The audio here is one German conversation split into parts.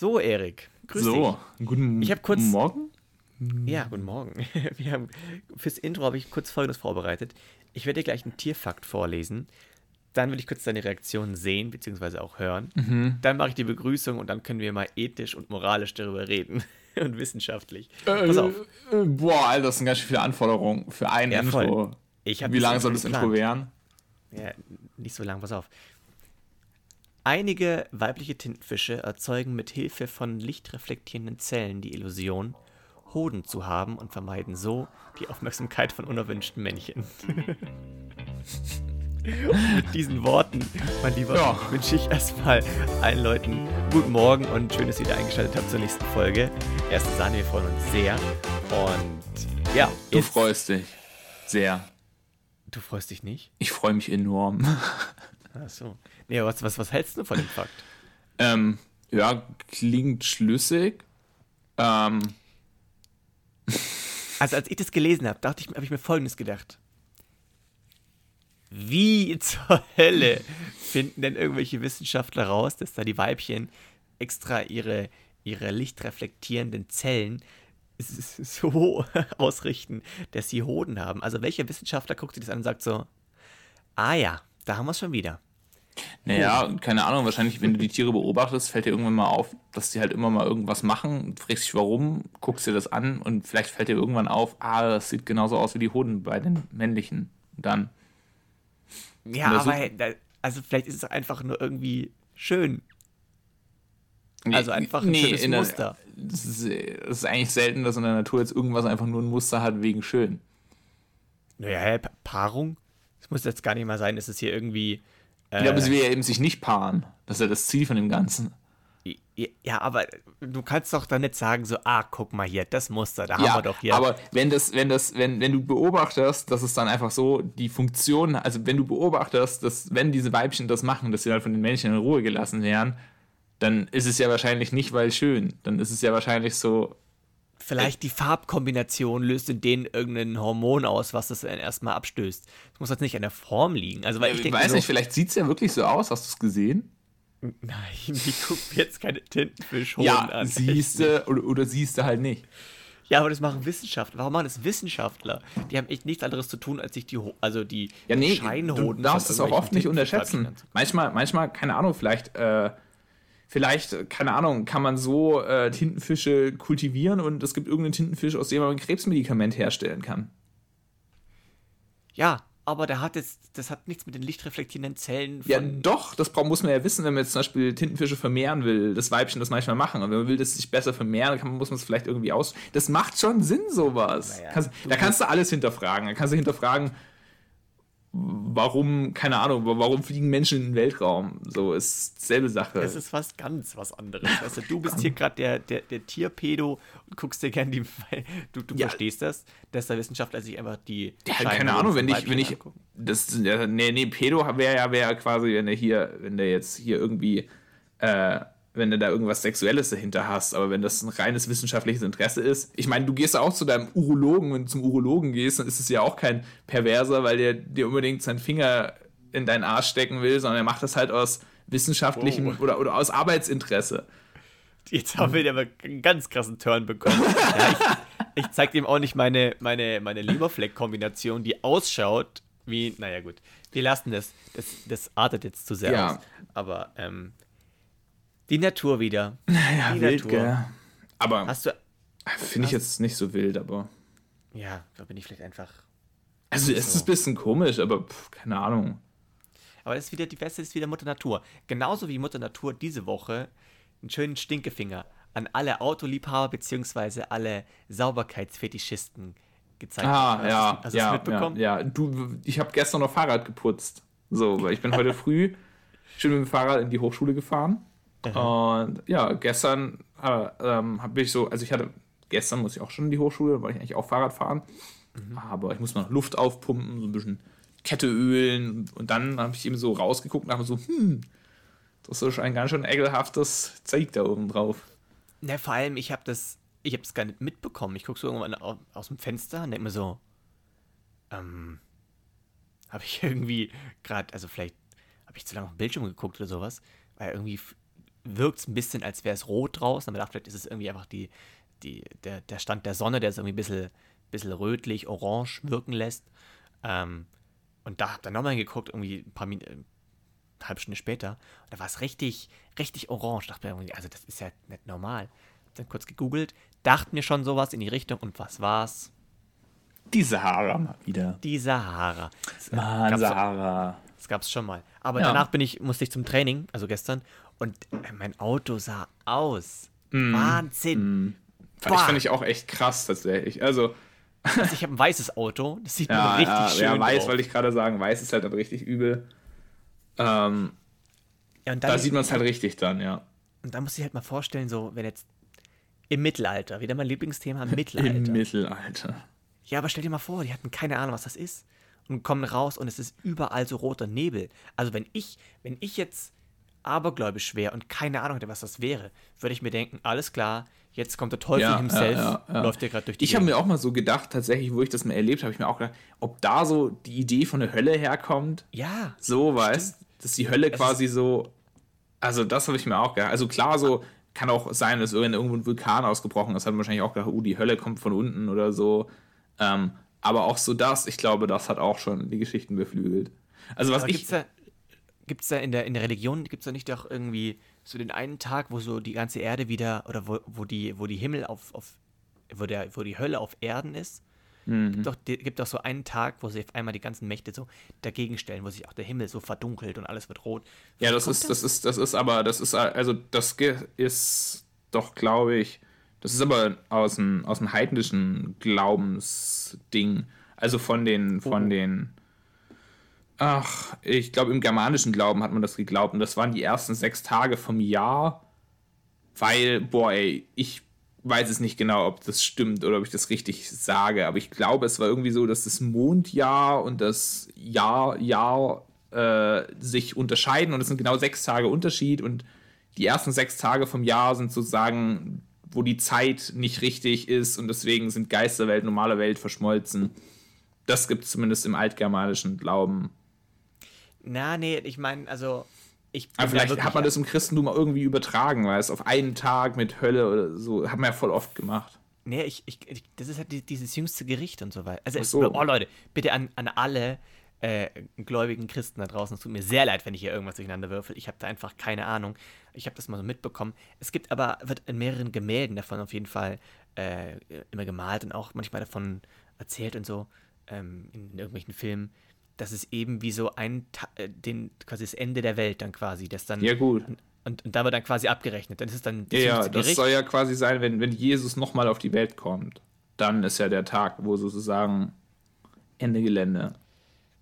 So, Erik, grüß so, dich. guten Ich hab kurz- Morgen. Ja, guten Morgen. Wir haben, fürs Intro habe ich kurz Folgendes vorbereitet. Ich werde dir gleich einen Tierfakt vorlesen. Dann will ich kurz deine Reaktion sehen, beziehungsweise auch hören. Mhm. Dann mache ich die Begrüßung und dann können wir mal ethisch und moralisch darüber reden. und wissenschaftlich. Äh, Pass auf. äh, boah, Alter, das sind ganz schön viele Anforderungen für ein Ja. Intro. Wie lange soll das geplant. Intro werden? Ja, nicht so lang, pass auf. Einige weibliche Tintenfische erzeugen mit Hilfe von lichtreflektierenden Zellen die Illusion, Hoden zu haben und vermeiden so die Aufmerksamkeit von unerwünschten Männchen. und mit diesen Worten, mein Lieber, Ja. wünsche ich erstmal allen Leuten guten Morgen und schön, dass ihr wieder eingeschaltet habt zur nächsten Folge. Erste Sahne, wir freuen uns sehr. Und ja, Du freust dich. Sehr. Du freust dich nicht? Ich freue mich enorm. Ach so. Nee, was, was, was hältst du von dem Fakt? ähm, ja, klingt schlüssig. Ähm, Also als ich das gelesen habe, dachte ich, habe ich mir Folgendes gedacht. Wie zur Hölle finden denn irgendwelche Wissenschaftler raus, dass da die Weibchen extra ihre, ihre lichtreflektierenden Zellen so ausrichten, dass sie Hoden haben? Also welcher Wissenschaftler guckt sich das an und sagt so, ah ja, da haben wir es schon wieder. naja, keine Ahnung, wahrscheinlich, wenn du die Tiere beobachtest, fällt dir irgendwann mal auf, dass die halt immer mal irgendwas machen. Du fragst dich warum, guckst dir das an und vielleicht fällt dir irgendwann auf, ah, das sieht genauso aus wie die Hoden bei den männlichen. Und dann. Ja, aber hey, also vielleicht ist es einfach nur irgendwie schön. Also einfach ein schönes in der- Muster. Es ist, eigentlich selten, dass in der Natur jetzt irgendwas einfach nur ein Muster hat wegen schön. Naja, Paarung? Muss jetzt gar nicht mal sein, dass es hier irgendwie. Äh, Ja, aber sie will ja eben sich nicht paaren. Das ist ja das Ziel von dem Ganzen. ja, aber du kannst doch dann nicht sagen, so, ah, guck mal hier, das Muster, da haben ja, wir doch hier. aber wenn das, wenn das, wenn, wenn du beobachtest, dass es dann einfach so die Funktion, also wenn du beobachtest, dass wenn diese Weibchen das machen, dass sie dann von den Männchen in Ruhe gelassen werden, dann ist es ja wahrscheinlich nicht, weil schön. Dann ist es ja wahrscheinlich so, Vielleicht die Farbkombination löst in denen irgendein Hormon aus, was das dann erstmal abstößt. Es muss jetzt nicht an der Form liegen. Also, weil ich, ich, weiß so, nicht, vielleicht sieht es ja wirklich so aus. Hast du es gesehen? Nein, ich gucke jetzt keine Tintenfischhoden Ja, an. siehst du oder, oder siehst du halt nicht. Ja, aber das machen Wissenschaftler. Warum machen das Wissenschaftler? Die haben echt nichts anderes zu tun, als sich die, also die Ja, nee, Scheinhoden du darfst es auch oft nicht unterschätzen. Manchmal, manchmal, keine Ahnung, vielleicht, äh, vielleicht, keine Ahnung, kann man so äh, Tintenfische kultivieren und es gibt irgendeinen Tintenfisch, aus dem man ein Krebsmedikament herstellen kann. Ja, aber der hat jetzt, das hat nichts mit den lichtreflektierenden Zellen Ja, doch, das braucht- muss man ja wissen, wenn man jetzt zum Beispiel Tintenfische vermehren will, das Weibchen das manchmal machen. Und wenn man will, dass es sich besser vermehren, dann kann, man- muss man es vielleicht irgendwie aus. Das macht schon Sinn, sowas. Naja, kannst, da kannst du alles hinterfragen. Da kannst du hinterfragen, warum, keine Ahnung, warum fliegen Menschen in den Weltraum? So ist selbe Sache. Das ist was ganz was anderes. Weißt du, du bist hier gerade der, der, der Tierpedo und guckst dir gerne die. Du, du Ja. verstehst das, dass der Wissenschaftler sich einfach die. Ja, keine Ahnung, wenn ich, wenn ich, angucken. das, nee, nee, Pedo wäre ja, wäre ja quasi, wenn der hier, wenn der jetzt hier irgendwie, äh, wenn du da irgendwas Sexuelles dahinter hast, aber wenn das ein reines wissenschaftliches Interesse ist, ich meine, du gehst auch zu deinem Urologen, wenn du zum Urologen gehst, dann ist es ja auch kein Perverser, weil der dir unbedingt seinen Finger in deinen Arsch stecken will, sondern er macht das halt aus wissenschaftlichem Wow. oder, oder aus Arbeitsinteresse. Jetzt haben wir aber einen ganz krassen Turn bekommen. ja, ich, ich zeig dem auch nicht meine, meine, meine Leberfleck-Kombination, die ausschaut wie. Naja, gut. Wir lassen das. Das, das artet jetzt zu sehr Ja. aus. Aber ähm, die Natur wieder. Ja, Die wild, Natur. gell? Aber Hast du. finde ich jetzt nicht so wild, aber. Ja, da bin ich vielleicht einfach. Also es ist ein bisschen komisch, aber pff, keine Ahnung. Aber das ist wieder, die Beste ist wieder Mutter Natur. Genauso wie Mutter Natur diese Woche einen schönen Stinkefinger an alle Autoliebhaber bzw. alle Sauberkeitsfetischisten gezeigt Ah, hat. Hast ja, hast ja, mitbekommen? ja, ja. Du, ich habe gestern noch Fahrrad geputzt. So, weil ich bin heute früh schön mit dem Fahrrad in die Hochschule gefahren. Und ja, gestern äh, ähm, habe ich so, also ich hatte, gestern muss ich auch schon in die Hochschule, wollte ich eigentlich auch Fahrrad fahren. Aber ich muss noch Luft aufpumpen, so ein bisschen Kette ölen. Und dann habe ich eben so rausgeguckt und dachte so, hm, das ist ein ganz schön ekelhaftes Zeug da oben drauf. Ne, vor allem, ich habe das, ich habe es gar nicht mitbekommen. Ich gucke so irgendwann au- aus dem Fenster und denke mir so, ähm, habe ich irgendwie gerade, also vielleicht habe ich zu lange auf den Bildschirm geguckt oder sowas, weil irgendwie wirkt es ein bisschen, als wäre es rot draußen. Aber dachte, vielleicht ist es irgendwie einfach die, die, der, der Stand der Sonne, der es irgendwie ein bisschen, bisschen rötlich, orange wirken lässt. Ähm, und da hab dann nochmal geguckt, irgendwie ein paar Minuten, eine halbe Stunde später. Und da war es richtig, richtig orange. Dachte mir irgendwie, also das ist ja nicht normal. Hab dann kurz gegoogelt, dachte mir schon sowas in die Richtung. Und was war's? Die Sahara mal wieder. Die Sahara. Mann, Sahara. Das gab es schon mal. Aber Ja. danach bin ich, musste ich zum Training, also gestern, und äh, mein Auto sah aus. Wahnsinn. Ich Boah. finde ich auch echt krass tatsächlich. Also, Also ich habe ein weißes Auto, das sieht ja, richtig ja, schön ja weiß, wollte ich gerade sagen, weiß ist halt dann richtig übel. Ähm, ja, da sieht man es halt richtig dann, ja. Und da muss ich halt mal vorstellen, so, wenn jetzt im Mittelalter, wieder mein Lieblingsthema, Mittelalter. Im Mittelalter. ja, aber stell dir mal vor, die hatten keine Ahnung, was das ist. Und kommen raus und es ist überall so roter Nebel. Also wenn ich, wenn ich jetzt abergläubisch wäre und keine Ahnung hätte, was das wäre, würde ich mir denken, alles klar, jetzt kommt der Teufel Ja, himself, ja, ja, ja. läuft dir gerade durch die Ich habe mir auch mal so gedacht, tatsächlich, wo ich das mal erlebt habe, ich mir auch gedacht, ob da so die Idee von der Hölle herkommt. Ja, So, weißt dass die Hölle quasi so. Also, das habe ich mir auch gedacht. Also, klar, so kann auch sein, dass irgendwo ein Vulkan ausgebrochen ist, hat man wahrscheinlich auch gedacht, oh, die Hölle kommt von unten oder so. Ähm, aber auch so das, ich glaube, das hat auch schon die Geschichten beflügelt. Also, was Aber ich. gibt's da, gibt's da in der, in der Religion, gibt es da nicht auch irgendwie so den einen Tag, wo so die ganze Erde wieder, oder wo, wo die, wo die Himmel auf, auf wo, der, wo die Hölle auf Erden ist? Mhm. Gibt doch, gibt doch so einen Tag, wo sich auf einmal die ganzen Mächte so dagegen stellen, wo sich auch der Himmel so verdunkelt und alles wird rot. Ja, das ist, das ist, das ist aber, das ist, also das ist doch, glaube ich, das ist aber aus dem, aus dem heidnischen Glaubensding. Also von den, von Oh. den, ach, ich glaube, im germanischen Glauben hat man das geglaubt. Und das waren die ersten sechs Tage vom Jahr, weil, boah, ey, ich weiß es nicht genau, ob das stimmt oder ob ich das richtig sage, aber ich glaube, es war irgendwie so, dass das Mondjahr und das Jahr, Jahr äh, sich unterscheiden und es sind genau sechs Tage Unterschied und die ersten sechs Tage vom Jahr sind sozusagen, wo die Zeit nicht richtig ist und deswegen sind Geisterwelt, normale Welt verschmolzen. Das gibt es zumindest im altgermanischen Glauben. Na, nee, ich meine, also. Ich bin Aber vielleicht hat man das im Christentum auch irgendwie übertragen, weil es auf einen Tag mit Hölle oder so, hat man ja voll oft gemacht. Nee, ich, ich, ich, das ist halt die- dieses jüngste Gericht und so weiter. Also, so. oh Leute, bitte an, an alle äh, gläubigen Christen da draußen, es tut mir sehr leid, wenn ich hier irgendwas durcheinander würfel. Ich habe da einfach keine Ahnung. Ich habe das mal so mitbekommen. Es gibt aber, wird in mehreren Gemälden davon auf jeden Fall äh, immer gemalt und auch manchmal davon erzählt und so, ähm, in irgendwelchen Filmen, dass es eben wie so ein, äh, den, quasi das Ende der Welt dann quasi, das dann. Ja, gut. Und, und da wird dann quasi abgerechnet. Dann ist es dann Ja, ja, jüngste das soll ja quasi sein, wenn, wenn Jesus nochmal auf die Welt kommt. Dann ist ja der Tag, wo sozusagen Ende Gelände.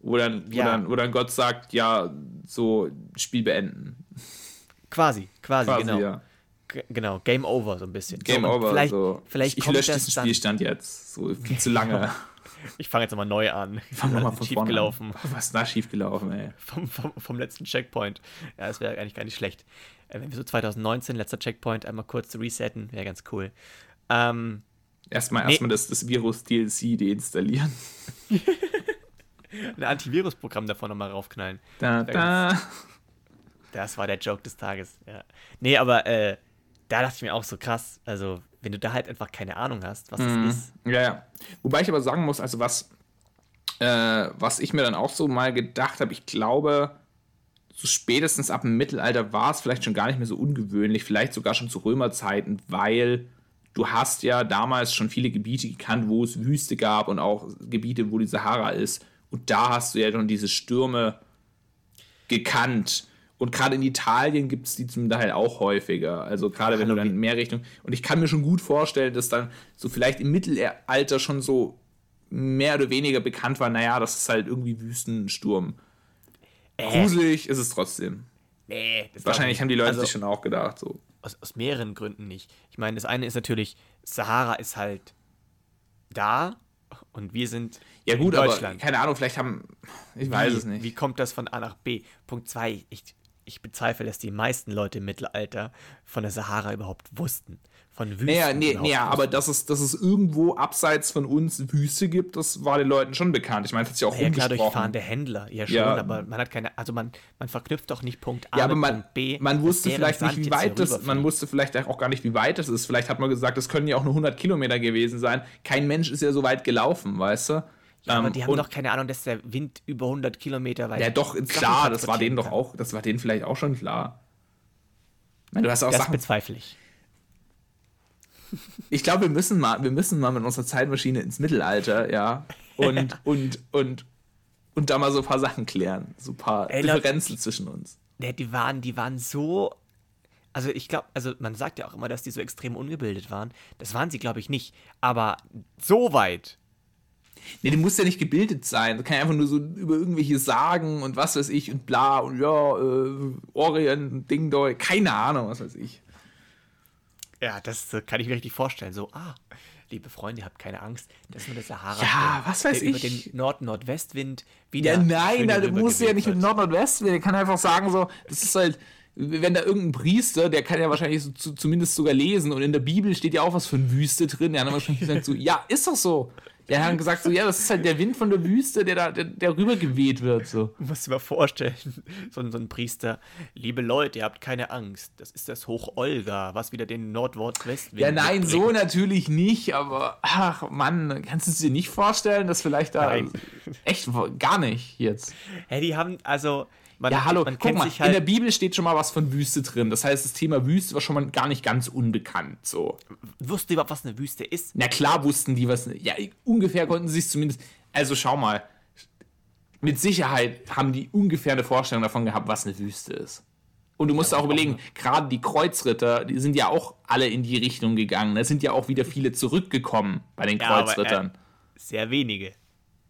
Wo dann, wo, Ja. dann, wo dann Gott sagt, ja, so Spiel beenden. Quasi, quasi, Quasi, genau. ja. Genau, Game Over so ein bisschen. Game so, over. Vielleicht, so. vielleicht ich kommt lösche diesen. Spielstand jetzt. So viel zu lange. Ich fange jetzt nochmal neu an. Fang nochmal von schief gelaufen. an. Was ist da schief gelaufen, ey? Vom, vom, vom letzten Checkpoint. Ja, das wäre eigentlich gar nicht schlecht. Äh, wenn wir so 2019, letzter Checkpoint, einmal kurz resetten, wäre ganz cool. Ähm, Erstmal Nee. erstmal das, das Virus-DLC deinstallieren. ein Antivirus-Programm davon nochmal raufknallen. Da, da. Das war der Joke des Tages. Ja. Nee, aber äh, da dachte ich mir auch so krass. Also, wenn du da halt einfach keine Ahnung hast, was Mhm. das ist. Ja, ja. Wobei ich aber sagen muss, also was, äh, was ich mir dann auch so mal gedacht habe, ich glaube, so spätestens ab dem Mittelalter war es vielleicht schon gar nicht mehr so ungewöhnlich, vielleicht sogar schon zu Römerzeiten, weil du hast ja damals schon viele Gebiete gekannt, wo es Wüste gab und auch Gebiete, wo die Sahara ist. Und da hast du ja schon diese Stürme gekannt. Und gerade in Italien gibt es die zum Teil auch häufiger. Also gerade wenn du dann in mehr Richtung. Und ich kann mir schon gut vorstellen, dass dann so vielleicht im Mittelalter schon so mehr oder weniger bekannt war, naja, das ist halt irgendwie Wüstensturm. Gruselig ist es trotzdem. Nee, das Wahrscheinlich haben die Leute. Also, sich schon auch gedacht, so. aus, aus mehreren Gründen nicht. Ich meine, das eine ist natürlich, Sahara ist halt da und wir sind Ja, gut, in aber Deutschland. keine Ahnung, vielleicht haben. Ich weiß wie, es nicht. Wie kommt das von A nach B? Punkt 2, ich, ich bezweifle, dass die meisten Leute im Mittelalter von der Sahara überhaupt wussten. Von Wüsten. Naja, nee, nee, aber dass es, dass es irgendwo abseits von uns Wüste gibt, das war den Leuten schon bekannt. Ich meine, das hat sich auch naja, klar, durch fahrende Händler, ja schon, ja. aber man hat keine, also man, man verknüpft doch nicht Punkt A ja, aber man, Punkt B. Man wusste vielleicht nicht, wie weit das, man wusste vielleicht auch gar nicht, wie weit das ist. Vielleicht hat man gesagt, das können ja auch nur 100 Kilometer gewesen sein. Kein Mensch ist ja so weit gelaufen, weißt du? Ja, aber ähm, die haben doch keine Ahnung, dass der Wind über 100 Kilometer weit. Ja, doch, klar, das war denen doch auch, das war denen vielleicht auch schon klar. Meine, du hast auch das Sachen, bezweifle ich. Ich glaube, wir müssen mal, wir müssen mal mit unserer Zeitmaschine ins Mittelalter, ja, und, ja. und, und, und da mal so ein paar Sachen klären. So ein paar Ey, Differenzen Leute, zwischen uns. Ja, die waren, die waren so. Also ich glaube, also man sagt ja auch immer, dass die so extrem ungebildet waren. Das waren sie, glaube ich, nicht. Aber so weit. Nee, die muss ja nicht gebildet sein. Das kann ja einfach nur so über irgendwelche Sagen und was weiß ich und bla und ja, äh, Orient, Ding, Doi, keine Ahnung, was weiß ich. Ja, das kann ich mir richtig vorstellen. So, ah, liebe Freunde, ihr habt keine Angst, das ist nur der Sahara. Ja, was weiß ich. Über den Nord-Nordwestwind wieder. Ja, nein, da musst du ja nicht mit Nord-Nordwestwind. Der kann einfach sagen, so, das ist halt, wenn da irgendein Priester, der kann ja wahrscheinlich so, zu, zumindest sogar lesen und in der Bibel steht ja auch was von Wüste drin. Der hat wahrscheinlich gesagt, so, ja, ist doch so. Der hat gesagt so, ja, das ist halt der Wind von der Wüste, der da, der, der rübergeweht wird. So. Du musst dir mal vorstellen, so, so ein Priester, liebe Leute, ihr habt keine Angst. Das ist das Hoch Olga, was wieder den Nordwestwind. Ja, nein, mitbringt. so natürlich nicht, aber ach Mann, kannst du es dir nicht vorstellen, dass vielleicht da nein. echt gar nicht jetzt. Hey, die haben, also man, ja, hallo, man guck mal, halt in der Bibel steht schon mal was von Wüste drin. Das heißt, das Thema Wüste war schon mal gar nicht ganz unbekannt. So. Wussten die überhaupt, was eine Wüste ist? Na klar wussten die, was. Ja, ungefähr konnten sie es zumindest. Also schau mal. Mit Sicherheit haben die ungefähr eine Vorstellung davon gehabt, was eine Wüste ist. Und du musst ja, auch überlegen, gerade die Kreuzritter, die sind ja auch alle in die Richtung gegangen. Da sind ja auch wieder viele zurückgekommen bei den ja, Kreuzrittern. Aber, äh, sehr wenige.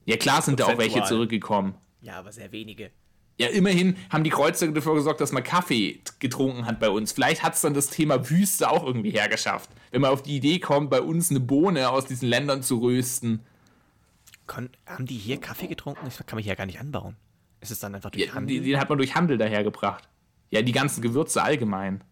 Ja, klar sind da auch welche zurückgekommen. Ja, aber sehr wenige. Ja, immerhin haben die Kreuzer dafür gesorgt, dass man Kaffee getrunken hat bei uns. Vielleicht hat es dann das Thema Wüste auch irgendwie hergeschafft. Wenn man auf die Idee kommt, bei uns eine Bohne aus diesen Ländern zu rösten. Kon haben die hier Kaffee getrunken? Das kann man hier ja gar nicht anbauen. Ist es dann einfach durch ja, Handel? Den hat man durch Handel dahergebracht. Ja, die ganzen Gewürze allgemein.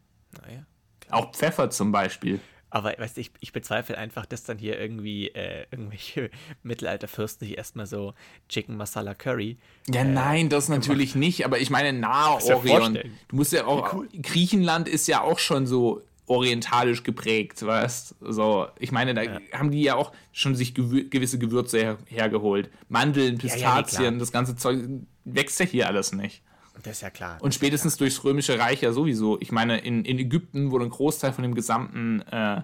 Naja. Auch Pfeffer zum Beispiel. Aber weißt du, ich, ich bezweifle einfach, dass dann hier irgendwie äh, irgendwelche Mittelalterfürsten hier erstmal so Chicken Masala Curry. Ja, äh, nein, das natürlich gemacht. nicht, aber ich meine Nahorient. Du musst ja auch. Cool. Griechenland ist ja auch schon so orientalisch geprägt, weißt So, ich meine, da ja. haben die ja auch schon sich gewü gewisse Gewürze her hergeholt. Mandeln, Pistazien, ja, ja, das ganze Zeug wächst ja hier alles nicht. Das ist ja klar. Und spätestens klar. durchs Römische Reich ja sowieso. Ich meine, in, in Ägypten wurde ein Großteil von dem gesamten, äh,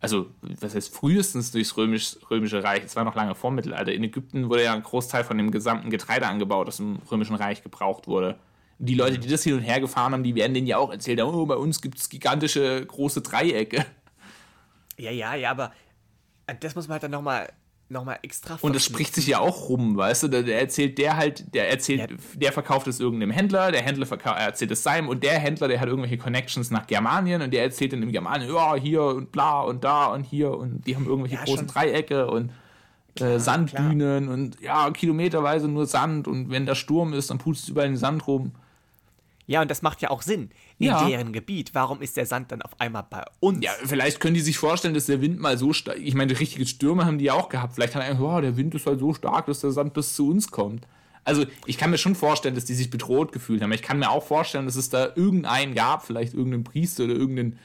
also was heißt frühestens durchs Römisch, Römische Reich, es war noch lange vor Mittelalter, in Ägypten wurde ja ein Großteil von dem gesamten Getreide angebaut, das im Römischen Reich gebraucht wurde. die Leute, die das hin und her gefahren haben, die werden denen ja auch erzählt, oh, bei uns gibt es gigantische große Dreiecke. Ja, ja, ja, aber das muss man halt dann nochmal nochmal extra Und das spricht sich ja auch rum, weißt du? Der erzählt der halt, der erzählt, ja. der verkauft es irgendeinem Händler, der Händler erzählt es seinem und der Händler, der hat irgendwelche Connections nach Germanien und der erzählt dann im Germanien, ja, hier und bla und da und hier und die haben irgendwelche ja, großen schon. Dreiecke und äh, Sandbühnen klar. und ja, kilometerweise nur Sand und wenn der Sturm ist, dann pustest du überall den Sand rum. Ja, und das macht ja auch Sinn in ja. deren Gebiet. Warum ist der Sand dann auf einmal bei uns? Ja, vielleicht können die sich vorstellen, dass der Wind mal so stark. Ich meine, richtige Stürme haben die ja auch gehabt. Vielleicht haben die einfach, oh, der Wind ist halt so stark, dass der Sand bis zu uns kommt. Also, ich kann mir schon vorstellen, dass die sich bedroht gefühlt haben. Ich kann mir auch vorstellen, dass es da irgendeinen gab, vielleicht irgendeinen Priester oder irgendeinen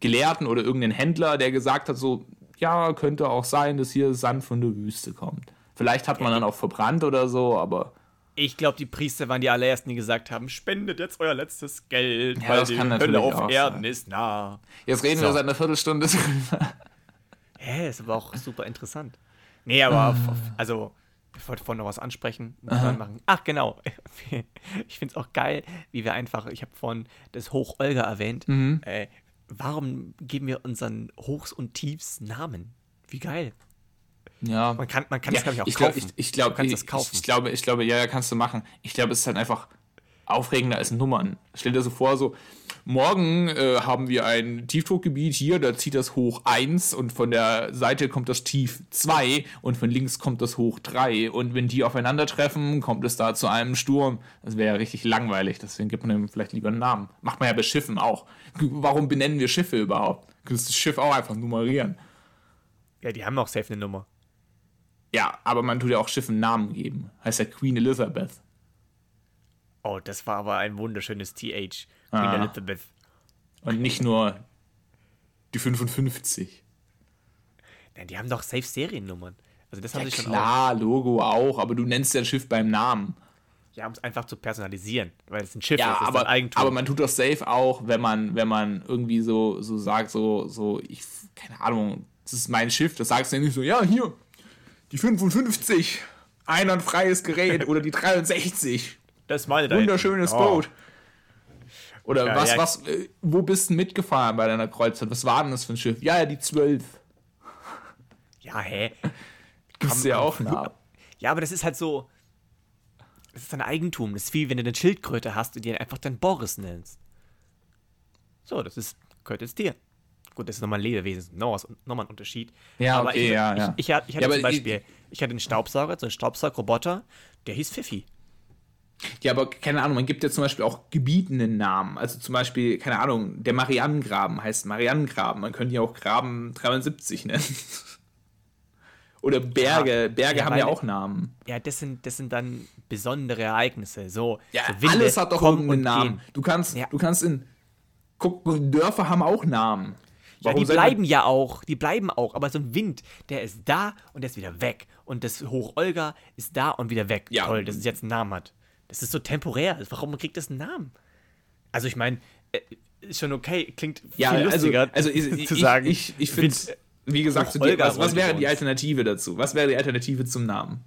Gelehrten oder irgendeinen Händler, der gesagt hat, so, ja, könnte auch sein, dass hier Sand von der Wüste kommt. Vielleicht hat man dann auch verbrannt oder so, aber ich glaube, die Priester waren die allerersten, die gesagt haben, spendet jetzt euer letztes Geld, ja, weil die Hölle auf Erden sein. ist nah. Jetzt reden so. wir seit einer Viertelstunde drüber. Hä, ist aber auch super interessant. Nee, aber auf, auf, also, ich wollte vorhin noch was ansprechen. Machen. Ach, genau. Ich finde es auch geil, wie wir einfach, ich habe vorhin das Hoch Olga erwähnt. Mhm. Äh, warum geben wir unseren Hochs und Tiefs Namen? Wie geil. Ja. Man kann, man kann ja, das, glaube ich, auch ich kaufen. Glaub, ich, ich, glaub, du ich, kaufen. Ich, glaube, ich glaube, ja, kannst du machen. Ich glaube, es ist halt einfach aufregender als Nummern. Stell dir so vor, so, morgen äh, haben wir ein Tiefdruckgebiet hier, da zieht das Hoch 1 und von der Seite kommt das Tief 2 und von links kommt das Hoch 3 und wenn die aufeinandertreffen, kommt es da zu einem Sturm. Das wäre ja richtig langweilig, deswegen gibt man ihm vielleicht lieber einen Namen. Macht man ja bei Schiffen auch. Warum benennen wir Schiffe überhaupt? Du könntest das Schiff auch einfach nummerieren. Ja, die haben auch safe eine Nummer. Ja, aber man tut ja auch Schiffen Namen geben. Heißt ja Queen Elizabeth. Oh, das war aber ein wunderschönes TH. Queen Ah. Elizabeth. Und nicht nur die 55. Nein, die haben doch safe Seriennummern. Also das haben Ja sie schon auch. klar, Logo auch, aber du nennst ja ein Schiff beim Namen. Ja, um es einfach zu personalisieren, weil es ein Schiff Ja, ist, ist aber, ein Eigentum. aber man tut das safe auch, wenn man, wenn man irgendwie so, so sagt, so, so, ich, keine Ahnung, das ist mein Schiff, das sagst du ja nicht so, ja, hier, die 55, einwandfreies Gerät oder die 63, das ist meine da wunderschönes hinten. Oh. Boot. Oder Ja, was, ja. was, äh, wo bist du mitgefahren bei deiner Kreuzfahrt? Was war denn das für ein Schiff? Ja, ja, die 12. Ja, hä? Gibst du ja auch Namen. Ja, aber das ist halt so. Das ist dein Eigentum. Das ist wie wenn du eine Schildkröte hast und die einfach dann Boris nennst. So, das ist, gehört jetzt dir. Gut, das ist nochmal ein Lebewesen, nochmal nochmal ein Unterschied. Ja, aber okay, ich, ja, ich, ja. Ich, ich, hatte- ich hatte Ja, zum Beispiel, ich hatte einen Staubsauger, so einen Staubsaugroboter, der hieß Pfiffi. Ja, aber keine Ahnung, man gibt ja zum Beispiel auch Gebieten einen Namen. Also zum Beispiel, keine Ahnung, der Marianengraben heißt Marianengraben. Man könnte ja auch Graben 73 nennen. Oder Berge. Berge ja, haben ja auch Namen. Ja, das sind, das sind dann besondere Ereignisse. So, Ja, so Winde alles hat doch irgendeinen Namen. gehen. Du kannst, Ja. du kannst in. Guck, Dörfer haben auch Namen. Ja, die bleiben ja auch, die bleiben auch, aber so ein Wind, der ist da und der ist wieder weg. Und das Hoch Olga ist da und wieder weg. Ja. Toll, dass es jetzt einen Namen hat. Das ist so temporär. Warum kriegt das einen Namen? Also ich meine, äh, ist schon okay, klingt viel Ja, also, lustiger also ich, zu ich, sagen. ich, ich finde, Wind- wie gesagt, zu dir, was, was wäre die. Alternative dazu? Was wäre die Alternative zum Namen?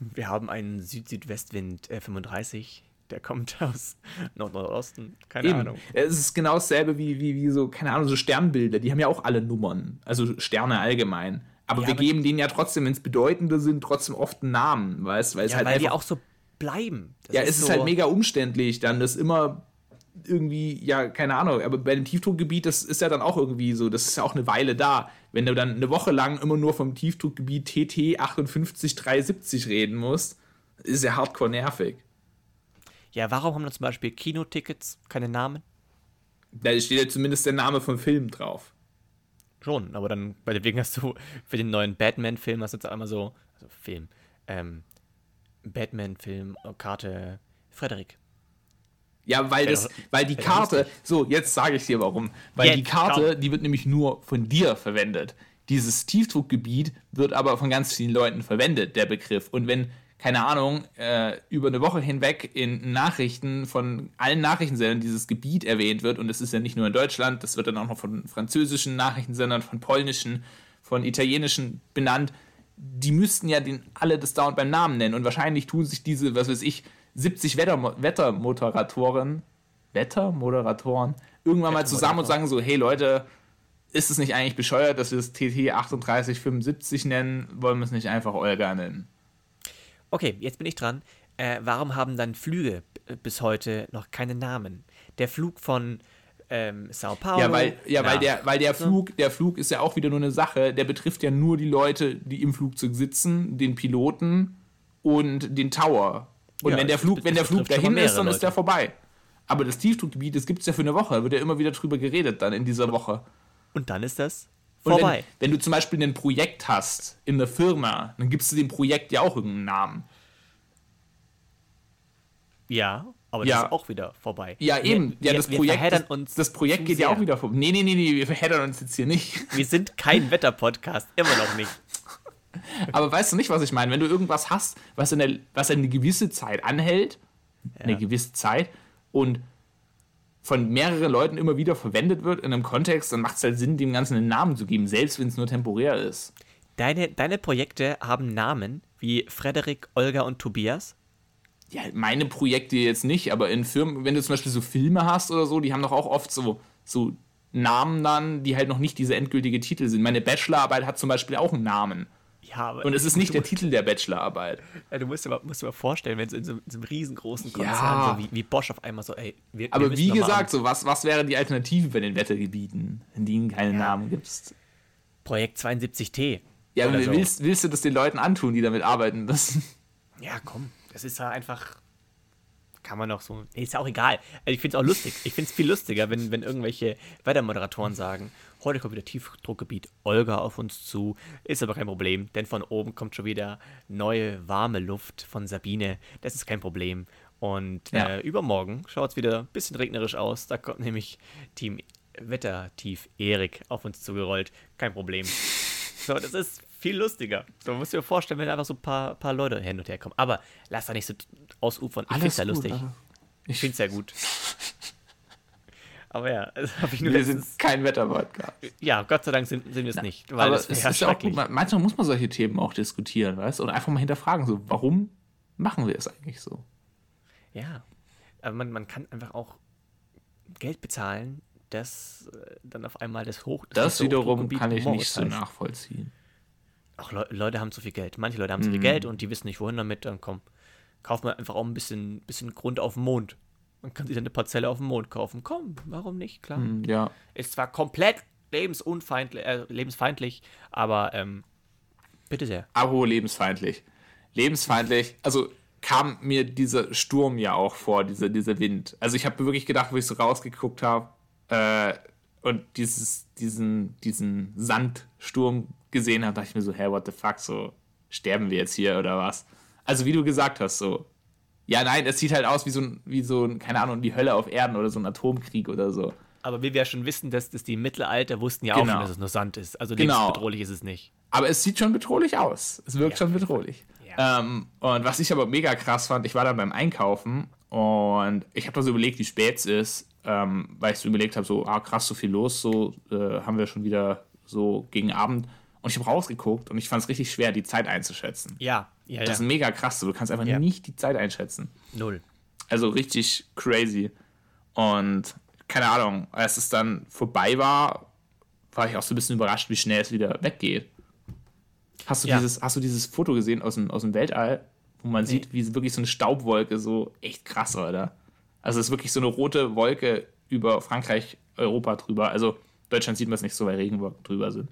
Wir haben einen Süd-Südwestwind äh, 35, der kommt aus Nord-Nordosten. Keine Eben. Ahnung. Es ist genau dasselbe wie, wie, wie so, keine Ahnung, so Sternbilder. Die haben ja auch alle Nummern. Also Sterne allgemein. Aber Ja, wir aber- geben denen ja trotzdem, wenn es bedeutende sind, trotzdem oft einen Namen, weißt Weil es Ja, halt weil die auch so bleiben. Das Ja, es ist so, halt mega umständlich, dann das immer irgendwie, ja, keine Ahnung, aber bei dem Tiefdruckgebiet, das ist ja dann auch irgendwie so, das ist ja auch eine Weile da. Wenn du dann eine Woche lang immer nur vom Tiefdruckgebiet TT 58370 reden musst, ist ja hardcore nervig. Ja, warum haben dann zum Beispiel Kinotickets keine Namen? Da steht ja zumindest der Name vom Film drauf. Schon, aber dann, bei deswegen hast du für den neuen Batman-Film hast du jetzt einmal so, also Film, ähm, Batman-Film, äh, Karte, Frederik. Ja, weil, das, weil die Karte, so, jetzt sage ich dir warum. Weil Jetzt die Karte, komm. die wird nämlich nur von dir verwendet. Dieses Tiefdruckgebiet wird aber von ganz vielen Leuten verwendet, der Begriff. Und wenn, keine Ahnung, äh, über eine Woche hinweg in Nachrichten von allen Nachrichtensendern dieses Gebiet erwähnt wird, und es ist ja nicht nur in Deutschland, das wird dann auch noch von französischen Nachrichtensendern, von polnischen, von italienischen benannt, die müssten ja den, alle das dauernd beim Namen nennen. Und wahrscheinlich tun sich diese, was weiß ich, 70 Wetter, Wettermoderatoren, Wettermoderatoren, irgendwann mal zusammen und sagen so, hey Leute, ist es nicht eigentlich bescheuert, dass wir das TT 3875 nennen? Wollen wir es nicht einfach Olga nennen? Okay, jetzt bin ich dran. Äh, warum haben dann Flüge bis heute noch keine Namen? Der Flug von ähm, Sao Paulo. Ja, weil, ja, weil nach- der, weil der Flug, der Flug ist ja auch wieder nur eine Sache, der betrifft ja nur die Leute, die im Flugzeug sitzen, den Piloten und den Tower. Und Ja, wenn der Flug, wenn der Flug dahin ist, dann mehrere ist der Leute. vorbei. Aber das Tiefdruckgebiet, das gibt es ja für eine Woche, wird ja immer wieder drüber geredet dann in dieser Woche. Und dann ist das vorbei. Wenn, wenn du zum Beispiel ein Projekt hast in der Firma, dann gibst du dem Projekt ja auch irgendeinen Namen. ja, aber Ja. das ist auch wieder vorbei. Ja, eben. Wir, ja, das wir, Projekt, wir verheddern das, uns das Projekt geht ja sehr. auch wieder vorbei. Nee, nee, nee, nee, wir verheddern uns jetzt hier nicht. Wir sind kein Wetter-Podcast, immer noch nicht. Aber weißt du nicht, was ich meine? Wenn du irgendwas hast, was, in der, was eine gewisse Zeit anhält, eine gewisse Zeit, und von mehreren Leuten immer wieder verwendet wird in einem Kontext, dann macht es halt Sinn, dem Ganzen einen Namen zu geben, selbst wenn es nur temporär ist. Deine, deine Projekte haben Namen wie Frederik, Olga und Tobias. Ja, meine Projekte jetzt nicht, aber in Firmen, wenn du zum Beispiel so Filme hast oder so, die haben doch auch oft so, so Namen dann, die halt noch nicht diese endgültige Titel sind. Meine Bachelorarbeit hat zum Beispiel auch einen Namen. Ja, aber Und es ist nicht der Titel der Bachelorarbeit. Ja, du musst dir mal, musst dir mal vorstellen, wenn es in so, in so einem riesengroßen Ja. Konzern, so wie, wie Bosch auf einmal so, ey, wir, wir Aber müssen wie noch gesagt, so was, was wäre die Alternative bei den Wettergebieten, in denen keine Ja. Namen gibst? Projekt 72T. Ja, aber so. willst, willst du das den Leuten antun, die damit arbeiten müssen? Ja, komm, das ist ja einfach. Kann man doch so. Nee, ist ja auch egal. Also ich finde es auch lustig. Ich finde es viel lustiger, wenn, wenn irgendwelche Wettermoderatoren sagen: Heute kommt wieder Tiefdruckgebiet Olga auf uns zu. Ist aber kein Problem, denn von oben kommt schon wieder neue, warme Luft von Sabine. Das ist kein Problem. Und Ja. äh, übermorgen schaut es wieder ein bisschen regnerisch aus. Da kommt nämlich Team Wettertief Erik auf uns zugerollt. Kein Problem. So, das ist viel lustiger. So musst du dir vorstellen, wenn einfach so ein paar, paar Leute hin und her kommen. Aber lass da nicht so ausufern. Ich finde es ja lustig. Ich finde es ja gut. Aber ja, das habe ich nur Wir sind kein Wetterpodcast. Ja, Gott sei Dank sind, sind wir es nicht. Weil Aber das es wäre ist ja auch manchmal muss man solche Themen auch diskutieren, weißt du? Und einfach mal hinterfragen, so, warum machen wir es eigentlich so? Ja. Aber man, man kann einfach auch Geld bezahlen, das äh, dann auf einmal das Hoch. Das nächste wiederum kann ich nicht so nachvollziehen. Auch Le Leute haben zu viel Geld. Manche Leute haben zu Mhm. viel Geld und die wissen nicht, wohin damit. Dann komm, kaufen wir einfach auch ein bisschen, bisschen Grund auf dem Mond. Man kann sich dann eine Parzelle auf dem Mond kaufen. Komm, warum nicht? Klar. Hm, Ja, Ist zwar komplett lebensunfeindlich, äh, lebensfeindlich, aber ähm, bitte sehr. Abo lebensfeindlich. Lebensfeindlich, also kam mir dieser Sturm ja auch vor, dieser, dieser Wind. Also ich habe wirklich gedacht, wo ich so rausgeguckt habe äh, und dieses, diesen, diesen Sandsturm gesehen habe, dachte ich mir so, hä, what the fuck, so sterben wir jetzt hier oder was? Also wie du gesagt hast, so. Ja, nein, es sieht halt aus wie so ein, wie so ein, keine Ahnung, die Hölle auf Erden oder so ein Atomkrieg oder so. Aber wie wir ja schon wissen, dass, dass die im Mittelalter wussten ja auch Genau. schon, dass es nur Sand ist. Also Genau. lebensbedrohlich ist es nicht. Aber es sieht schon bedrohlich aus. Es wirkt Ja. schon bedrohlich. Ja. Ähm, und was ich aber mega krass fand, ich war dann beim Einkaufen und ich habe da so überlegt, wie spät es ist, ähm, weil ich so überlegt habe, so, ah krass, so viel los, so äh, haben wir schon wieder so gegen Abend. Und ich habe rausgeguckt und ich fand es richtig schwer, die Zeit einzuschätzen. Ja, ja, ja. Das ist mega krass, so, du kannst einfach Ja. nicht die Zeit einschätzen. Null. Also richtig crazy. Und keine Ahnung, als es dann vorbei war, war ich auch so ein bisschen überrascht, wie schnell es wieder weggeht. Hast du, Ja. dieses, hast du dieses Foto gesehen aus dem, aus dem Weltall, wo man sieht, wie wirklich so eine Staubwolke so echt krass, oder? Also es ist wirklich so eine rote Wolke über Frankreich, Europa drüber. Also Deutschland sieht man es nicht so, weil Regenwolken drüber sind.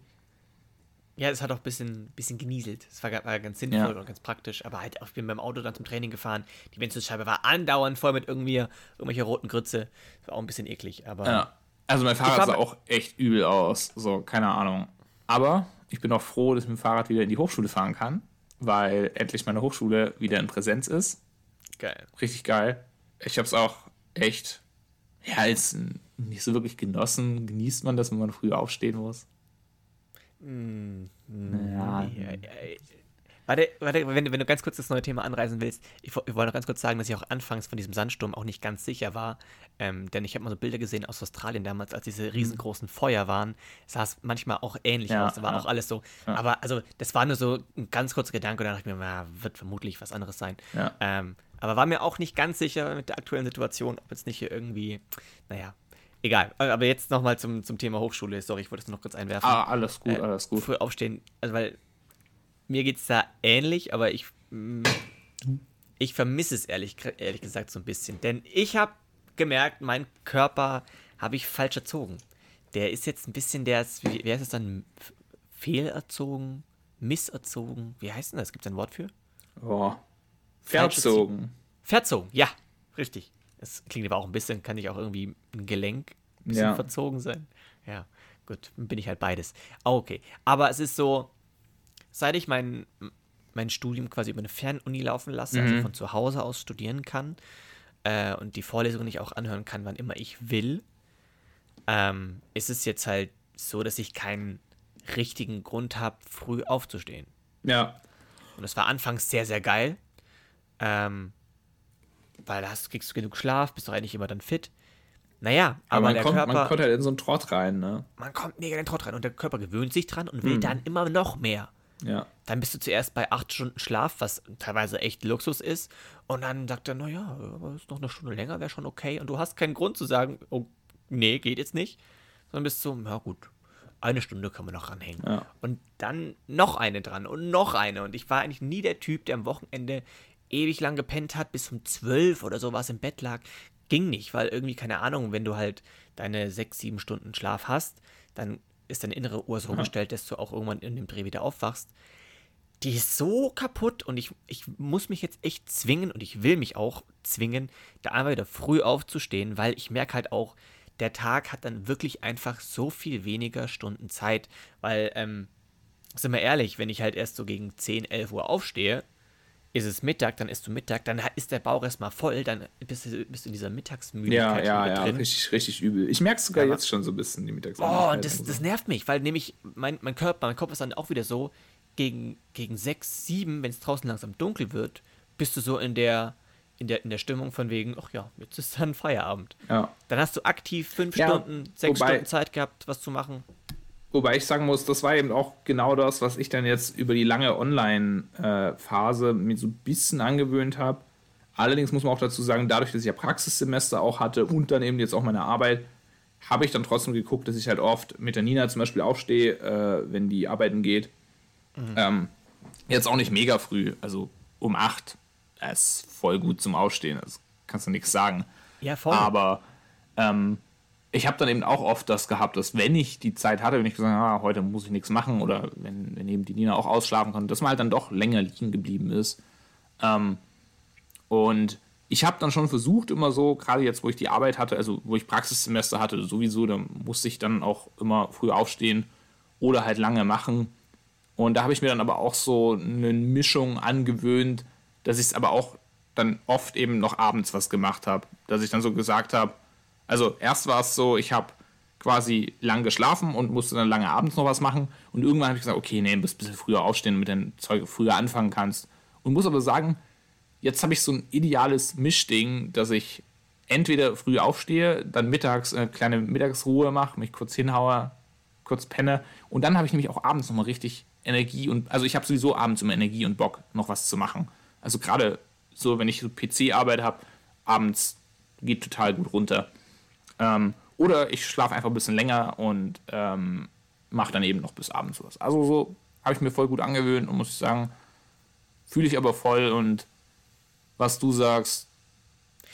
Ja, es hat auch ein bisschen, bisschen genieselt. Das war, war ganz sinnvoll Ja. und ganz praktisch. Aber halt, auch, ich bin beim Auto dann zum Training gefahren. Die Windschutzscheibe war andauernd voll mit irgendwie irgendwelcher roten Grütze. Das war auch ein bisschen eklig. Aber Ja. Also mein Fahrrad sah auch echt übel aus. So, keine Ahnung. Aber ich bin auch froh, dass ich mit dem Fahrrad wieder in die Hochschule fahren kann, weil endlich meine Hochschule wieder in Präsenz ist. geil. Richtig geil. Ich habe es auch echt, ja, jetzt nicht so wirklich genossen. Genießt man das, wenn man früh aufstehen muss? Ja, Ja, ja, Warte, warte wenn, du- wenn du ganz kurz das neue Thema anreißen willst, ich, ich wollte noch ganz kurz sagen, dass ich auch anfangs von diesem Sandsturm auch nicht ganz sicher war, ähm, denn ich habe mal so Bilder gesehen aus Australien damals, als diese riesengroßen Feuer waren, sah es manchmal auch ähnlich Ja, aus, da war ja. auch alles so, aber also das war nur so ein ganz kurzer Gedanke und dann dachte ich mir, na, wird vermutlich was anderes sein. Ja. Ähm, aber war mir auch nicht ganz sicher mit der aktuellen Situation, ob jetzt nicht hier irgendwie, naja, egal. Aber jetzt nochmal zum, zum Thema Hochschule, sorry, ich wollte es noch kurz einwerfen Ah, alles gut, äh, alles gut. früh aufstehen, also weil mir geht es da ähnlich, aber ich, mm, ich vermisse es ehrlich, ehrlich gesagt so ein bisschen. Denn ich habe gemerkt, mein Körper habe ich falsch erzogen. Der ist jetzt ein bisschen, der ist, wie, wie heißt es dann, fehlerzogen, misserzogen, wie heißt denn das? Gibt es ein Wort für? Falsche Verzogen. Verzogen, ja, richtig. Das klingt aber auch ein bisschen, kann ich auch irgendwie ein Gelenk ein bisschen Ja. verzogen sein. Ja, gut, bin ich halt beides. Ah, okay. Aber es ist so, seit ich mein, mein Studium quasi über eine Fernuni laufen lasse, also Mhm. von zu Hause aus studieren kann äh, und die Vorlesungen nicht auch anhören kann, wann immer ich will, ähm, ist es jetzt halt so, dass ich keinen richtigen Grund habe, früh aufzustehen. Ja. Und das war anfangs sehr, sehr geil. Ähm, weil da hast, kriegst du genug Schlaf, bist doch eigentlich immer dann fit. Naja, aber, Aber man, der kommt, Körper, man kommt halt in so einen Trott rein, ne? man kommt mega in den Trott rein und der Körper gewöhnt sich dran Mhm. und will dann immer noch mehr. Ja. Dann bist du zuerst bei acht Stunden Schlaf, was teilweise echt Luxus ist. Und dann sagt er, naja, aber ist noch eine Stunde länger, wäre schon okay. Und du hast keinen Grund zu sagen, oh, nee, geht jetzt nicht. Sondern bist so, ja gut. eine Stunde können wir noch ranhängen. Ja. Und dann noch eine dran und noch eine. Und ich war eigentlich nie der Typ, der am Wochenende ewig lang gepennt hat, bis um zwölf oder sowas im Bett lag. Ging nicht, weil irgendwie, keine Ahnung, wenn du halt deine sechs, sieben Stunden Schlaf hast, dann ist deine innere Uhr so gestellt, dass du auch irgendwann in dem Dreh wieder aufwachst. Die ist so kaputt und ich, ich muss mich jetzt echt zwingen und ich will mich auch zwingen, da einmal wieder früh aufzustehen, weil ich merke halt auch, der Tag hat dann wirklich einfach so viel weniger Stunden Zeit, weil, ähm, sind wir ehrlich, wenn ich halt erst so gegen 10, 11 Uhr aufstehe, ist es Mittag, dann isst du Mittag, dann ist der Bauch erstmal voll, dann bist du, bist du in dieser Ja, Mittagsmüdigkeit ja, wieder ja, drin. richtig, richtig übel. Ich merke es sogar Ja. jetzt schon so ein bisschen, die Mittagszeit. Oh, und das, das nervt mich, weil nämlich mein, mein Körper, mein Kopf ist dann auch wieder so, gegen, gegen 6, 7, wenn es draußen langsam dunkel wird, bist du so in der, in der, in der Stimmung von wegen, ach ja, jetzt ist dann Feierabend. Ja. Dann hast du aktiv fünf Ja, Stunden, sechs wobei- Stunden Zeit gehabt, was zu machen. Wobei ich sagen muss, das war eben auch genau das, was ich dann jetzt über die lange Online-Phase mir so ein bisschen angewöhnt habe. Allerdings muss man auch dazu sagen, dadurch, dass ich ja Praxissemester auch hatte und dann eben jetzt auch meine Arbeit, habe ich dann trotzdem geguckt, dass ich halt oft mit der Nina zum Beispiel aufstehe, äh, wenn die arbeiten geht. Ähm, jetzt auch nicht mega früh, also um 8. Das ist voll gut zum Aufstehen, das kannst du nichts sagen. Ja, voll. Aber ähm, ich habe dann eben auch oft das gehabt, dass wenn ich die Zeit hatte, wenn ich gesagt habe, ah, heute muss ich nichts machen oder wenn, wenn eben die Nina auch ausschlafen konnte, dass man halt dann doch länger liegen geblieben ist. Ähm, und ich habe dann schon versucht, immer so, gerade jetzt, wo ich die Arbeit hatte, also wo ich Praxissemester hatte, sowieso, da musste ich dann auch immer früh aufstehen oder halt lange machen. Und da habe ich mir dann aber auch so eine Mischung angewöhnt, dass ich es aber auch dann oft eben noch abends was gemacht habe. Dass ich dann so gesagt habe, also erst war es so, ich habe quasi lang geschlafen und musste dann lange abends noch was machen. Und irgendwann habe ich gesagt, okay, nee, bist ein bisschen früher aufstehen, damit dein Zeug früher anfangen kannst. Und muss aber sagen, jetzt habe ich so ein ideales Mischding, dass ich entweder früh aufstehe, dann mittags eine kleine Mittagsruhe mache, mich kurz hinhaue, kurz penne und dann habe ich nämlich auch abends nochmal richtig Energie und also ich habe sowieso abends immer Energie und Bock, noch was zu machen. Also gerade so, wenn ich so PC-Arbeit habe, abends geht total gut runter. Ähm, oder ich schlafe einfach ein bisschen länger und ähm, mache dann eben noch bis abends was. Also so habe ich mir voll gut angewöhnt und muss ich sagen, fühle ich aber voll und was du sagst,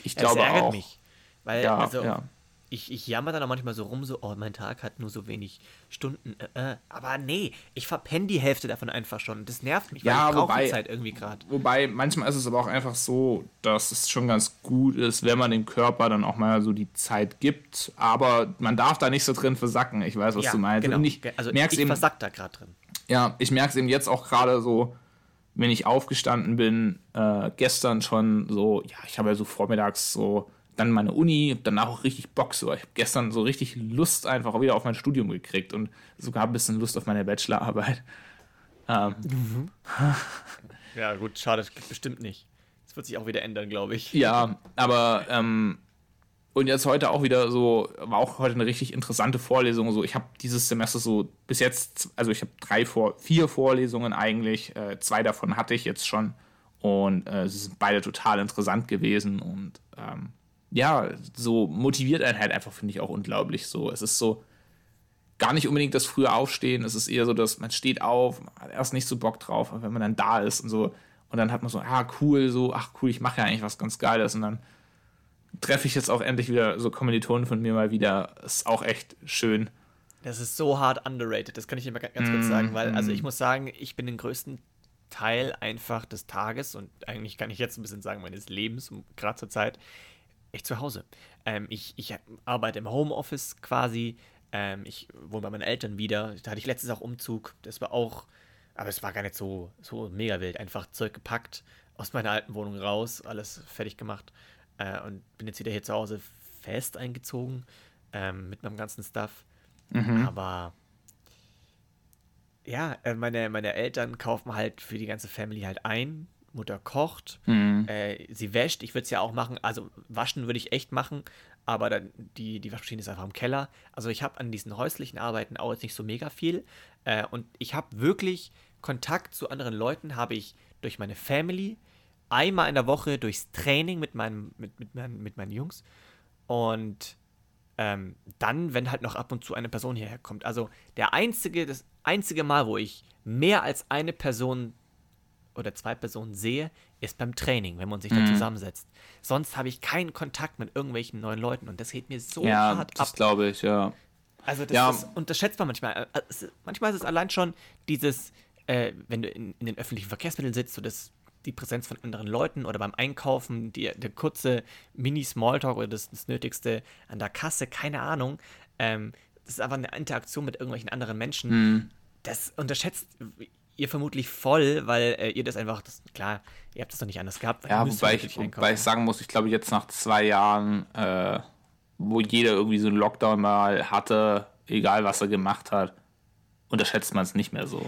ich es glaube ärgert auch. mich. Weil, Ja, also, ja. Ich, ich jammer dann auch manchmal so rum, so, oh, mein Tag hat nur so wenig Stunden. Äh, äh. Aber nee, ich verpenne die Hälfte davon einfach schon. Das nervt mich, weil Ja, ich brauche die Zeit irgendwie gerade. Wobei manchmal ist es aber auch einfach so, dass es schon ganz gut ist, wenn man dem Körper dann auch mal so die Zeit gibt. Aber man darf da nicht so drin versacken. Ich weiß, was Ja, du meinst. genau. Ich also merke ich eben, versack da gerade drin. ja, ich merke es eben jetzt auch gerade so, wenn ich aufgestanden bin, äh, gestern schon so, ja, ich habe ja so vormittags so dann meine Uni, danach auch richtig Bock so. Ich habe gestern so richtig Lust einfach wieder auf mein Studium gekriegt und sogar ein bisschen Lust auf meine Bachelorarbeit. Ähm, Ja, gut, schade, bestimmt nicht. Das wird sich auch wieder ändern, glaube ich. Ja, aber ähm, und jetzt heute auch wieder so, war auch heute eine richtig interessante Vorlesung. So, ich habe dieses Semester so bis jetzt, also ich habe drei vor, vier Vorlesungen eigentlich, äh, zwei davon hatte ich jetzt schon und äh, sie sind beide total interessant gewesen und ähm, ja, so motiviert einen halt einfach, finde ich auch unglaublich. So, es ist so gar nicht unbedingt das frühe Aufstehen, es ist eher so, dass man steht auf, man hat erst nicht so Bock drauf, aber wenn man dann da ist und so, und dann hat man so, ah, cool, so, ach cool, ich mache ja eigentlich was ganz Geiles und dann treffe ich jetzt auch endlich wieder so Kommilitonen von mir mal wieder. Ist auch echt schön. Das ist so hart underrated, das kann ich dir mal ga- ganz kurz Mm, sagen, weil, also mm. ich muss sagen, ich bin den größten Teil einfach des Tages und eigentlich kann ich jetzt ein bisschen sagen, meines Lebens, gerade zur Zeit, echt zu Hause. Ähm, ich, ich arbeite im Homeoffice quasi, ähm, ich wohne bei meinen Eltern wieder, da hatte ich letztens auch Umzug, das war auch, aber es war gar nicht so, so mega wild, einfach Zeug gepackt, aus meiner alten Wohnung raus, alles fertig gemacht äh, und bin jetzt wieder hier zu Hause fest eingezogen ähm, mit meinem ganzen Stuff. Aber ja, äh, meine, meine Eltern kaufen halt für die ganze Family halt ein. Mutter kocht, äh, sie wäscht. Ich würde es ja auch machen. Also waschen würde ich echt machen, aber dann, die, die Waschmaschine ist einfach im Keller. Also ich habe an diesen häuslichen Arbeiten auch jetzt nicht so mega viel. Äh, und ich habe wirklich Kontakt zu anderen Leuten, habe ich durch meine Family, einmal in der Woche durchs Training mit, meinem, mit, mit, meinen, mit meinen Jungs. Und ähm, dann, wenn halt noch ab und zu eine Person hierher kommt. Also der einzige, das einzige Mal, wo ich mehr als eine Person oder zwei Personen sehe, ist beim Training, wenn man sich mhm. da zusammensetzt. Sonst habe ich keinen Kontakt mit irgendwelchen neuen Leuten und das geht mir so ja, hart das ab. glaube ich, ja. Also das ja. ist, unterschätzt man manchmal. Äh, manchmal ist es allein schon dieses, äh, wenn du in, in, den öffentlichen Verkehrsmitteln sitzt, so das, die Präsenz von anderen Leuten oder beim Einkaufen, die, der kurze Mini-Smalltalk oder das, das, Nötigste an der Kasse, keine Ahnung. Ähm, das ist einfach eine Interaktion mit irgendwelchen anderen Menschen. Mhm. Das unterschätzt ihr vermutlich voll, weil äh, ihr das einfach, das, klar, ihr habt das doch nicht anders gehabt. Ja, wobei ich, wobei ich sagen muss, ich glaube jetzt nach zwei Jahren, äh, wo jeder irgendwie so einen Lockdown mal hatte, egal was er gemacht hat, unterschätzt man es nicht mehr so.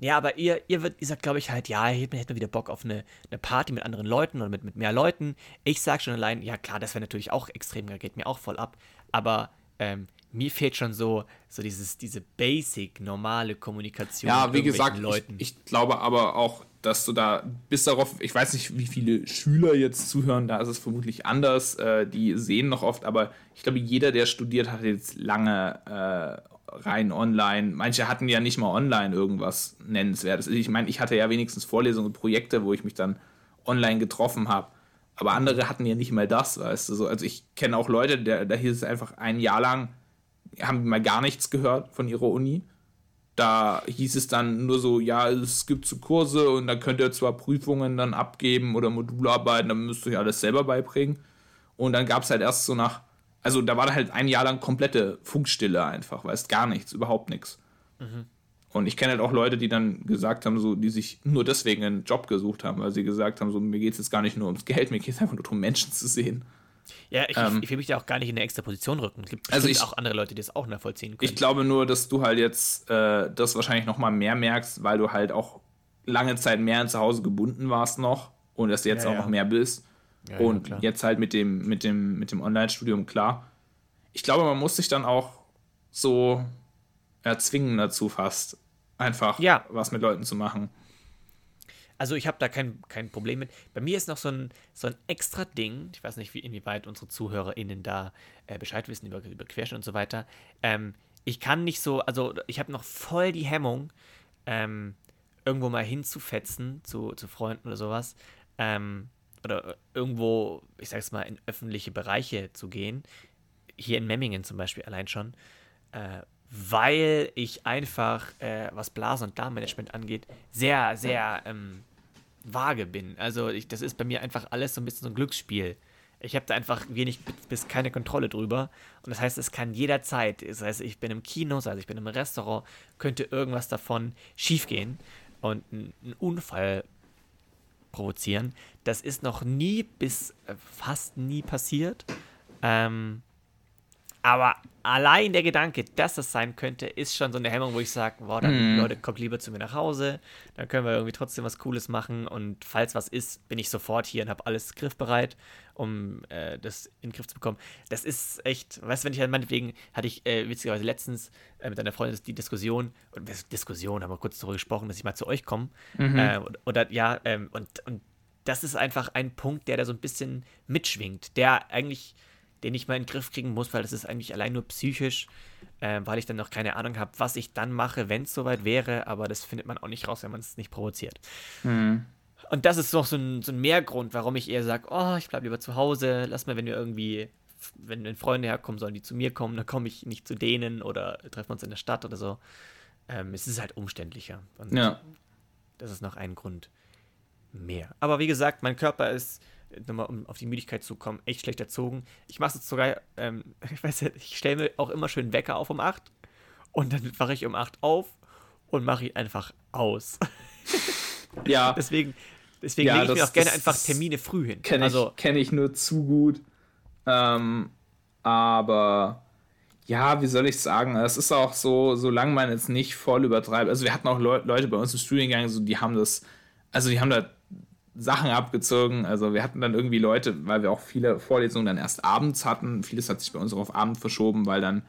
Ja, aber ihr, ihr, wird, ihr sagt, glaube ich, halt, ja, ihr hättet wieder Bock auf eine, eine Party mit anderen Leuten oder mit, mit mehr Leuten. Ich sage schon allein, ja klar, das wäre natürlich auch extrem, da geht mir auch voll ab. Aber ähm, mir fehlt schon so, so dieses, diese basic, normale Kommunikation. Ja, wie gesagt, Leuten. Ich, ich, glaube aber auch, dass du da bis darauf, ich weiß nicht, wie viele Schüler jetzt zuhören, da ist es vermutlich anders, äh, die sehen noch oft, aber ich glaube, jeder, der studiert, hat jetzt lange äh, rein online. Manche hatten ja nicht mal online irgendwas Nennenswertes. Ich meine, ich hatte ja wenigstens Vorlesungen und Projekte, wo ich mich dann online getroffen habe. Aber andere hatten ja nicht mal das, weißt du. So, also ich kenne auch Leute, der, da hieß es einfach ein Jahr lang, haben mal gar nichts gehört von ihrer Uni. Da hieß es dann nur so, ja, es gibt so Kurse und dann könnt ihr zwar Prüfungen dann abgeben oder Modularbeiten, dann müsst ihr euch alles selber beibringen. Und dann gab es halt erst so nach, also da war halt ein Jahr lang komplette Funkstille einfach, weißt gar nichts, überhaupt nichts. Mhm. Und ich kenne halt auch Leute, die dann gesagt haben, so, die sich nur deswegen einen Job gesucht haben, weil sie gesagt haben, so, mir geht es jetzt gar nicht nur ums Geld, mir geht es einfach nur darum, Menschen zu sehen. Ja, ich, ähm, ich will mich da auch gar nicht in eine extra Position rücken. Es gibt also ich, auch andere Leute, die das auch nachvollziehen können. Ich glaube nur, dass du halt jetzt äh, das wahrscheinlich noch mal mehr merkst, weil du halt auch lange Zeit mehr zu Hause gebunden warst noch und dass du jetzt ja, auch ja. noch mehr bist. Ja, und jetzt halt mit dem, mit dem, mit dem Online-Studium, klar. Ich glaube, man muss sich dann auch so erzwingen dazu fast, einfach was mit Leuten zu machen. Also ich habe da kein, kein Problem mit. Bei mir ist noch so ein, so ein extra Ding, ich weiß nicht, wie, inwieweit unsere ZuhörerInnen da äh, Bescheid wissen über, über Querschnitt und so weiter. Ähm, ich kann nicht so, also ich habe noch voll die Hemmung, ähm, irgendwo mal hinzufetzen zu, zu Freunden oder sowas. Ähm, oder irgendwo, ich sag's mal, in öffentliche Bereiche zu gehen. Hier in Memmingen zum Beispiel allein schon. Äh, weil ich einfach, äh, was Blasen- und Darmmanagement angeht, sehr, sehr ähm, vage bin. Also ich, das ist bei mir einfach alles so ein bisschen so ein Glücksspiel. Ich habe da einfach wenig bis keine Kontrolle drüber. Und das heißt, es kann jederzeit, das heißt, ich bin im Kino, also ich bin im Restaurant, könnte irgendwas davon schiefgehen und einen Unfall provozieren. Das ist noch nie bis äh, fast nie passiert. Ähm, aber allein der Gedanke, dass das sein könnte, ist schon so eine Hemmung, wo ich sage, wow, dann mm. Leute, kommt lieber zu mir nach Hause, dann können wir irgendwie trotzdem was Cooles machen und falls was ist, bin ich sofort hier und habe alles griffbereit, um äh, das in den Griff zu bekommen. Das ist echt, weißt du, wenn ich halt meinetwegen, hatte ich äh, witzigerweise letztens äh, mit einer Freundin die Diskussion, und Diskussion, haben wir kurz darüber gesprochen, dass ich mal zu euch komme, mhm. Äh, oder ja, ähm, und, und das ist einfach ein Punkt, der da so ein bisschen mitschwingt, der eigentlich den ich mal in den Griff kriegen muss, weil das ist eigentlich allein nur psychisch, äh, weil ich dann noch keine Ahnung habe, was ich dann mache, wenn es soweit wäre, aber das findet man auch nicht raus, wenn man es nicht provoziert. Mhm. Und das ist noch so ein, so ein Mehrgrund, warum ich eher sage, oh, ich bleibe lieber zu Hause, lass mal, wenn wir irgendwie, wenn, wenn Freunde herkommen, sollen die zu mir kommen, dann komme ich nicht zu denen oder treffen uns in der Stadt oder so. Ähm, es ist halt umständlicher. Und ja. Das ist noch ein Grund mehr. Aber wie gesagt, mein Körper ist nochmal um auf die Müdigkeit zu kommen, echt schlecht erzogen. Ich mache es sogar, ähm, ich weiß ja, ich stelle mir auch immer schön Wecker auf um 8 und dann wache ich um 8 auf und mache ihn einfach aus. ja. deswegen deswegen ja, lege ich das, mir auch gerne einfach Termine früh hin. Kenne also, ich, kenn ich nur zu gut. Ähm, aber ja, wie soll ich sagen? Es ist auch so, solange man jetzt nicht voll übertreibt. Also wir hatten auch Le Leute bei uns im Studiengang, so, die haben das, also die haben da Sachen abgezogen. Also wir hatten dann irgendwie Leute, weil wir auch viele Vorlesungen dann erst abends hatten. Vieles hat sich bei uns auch auf Abend verschoben, weil dann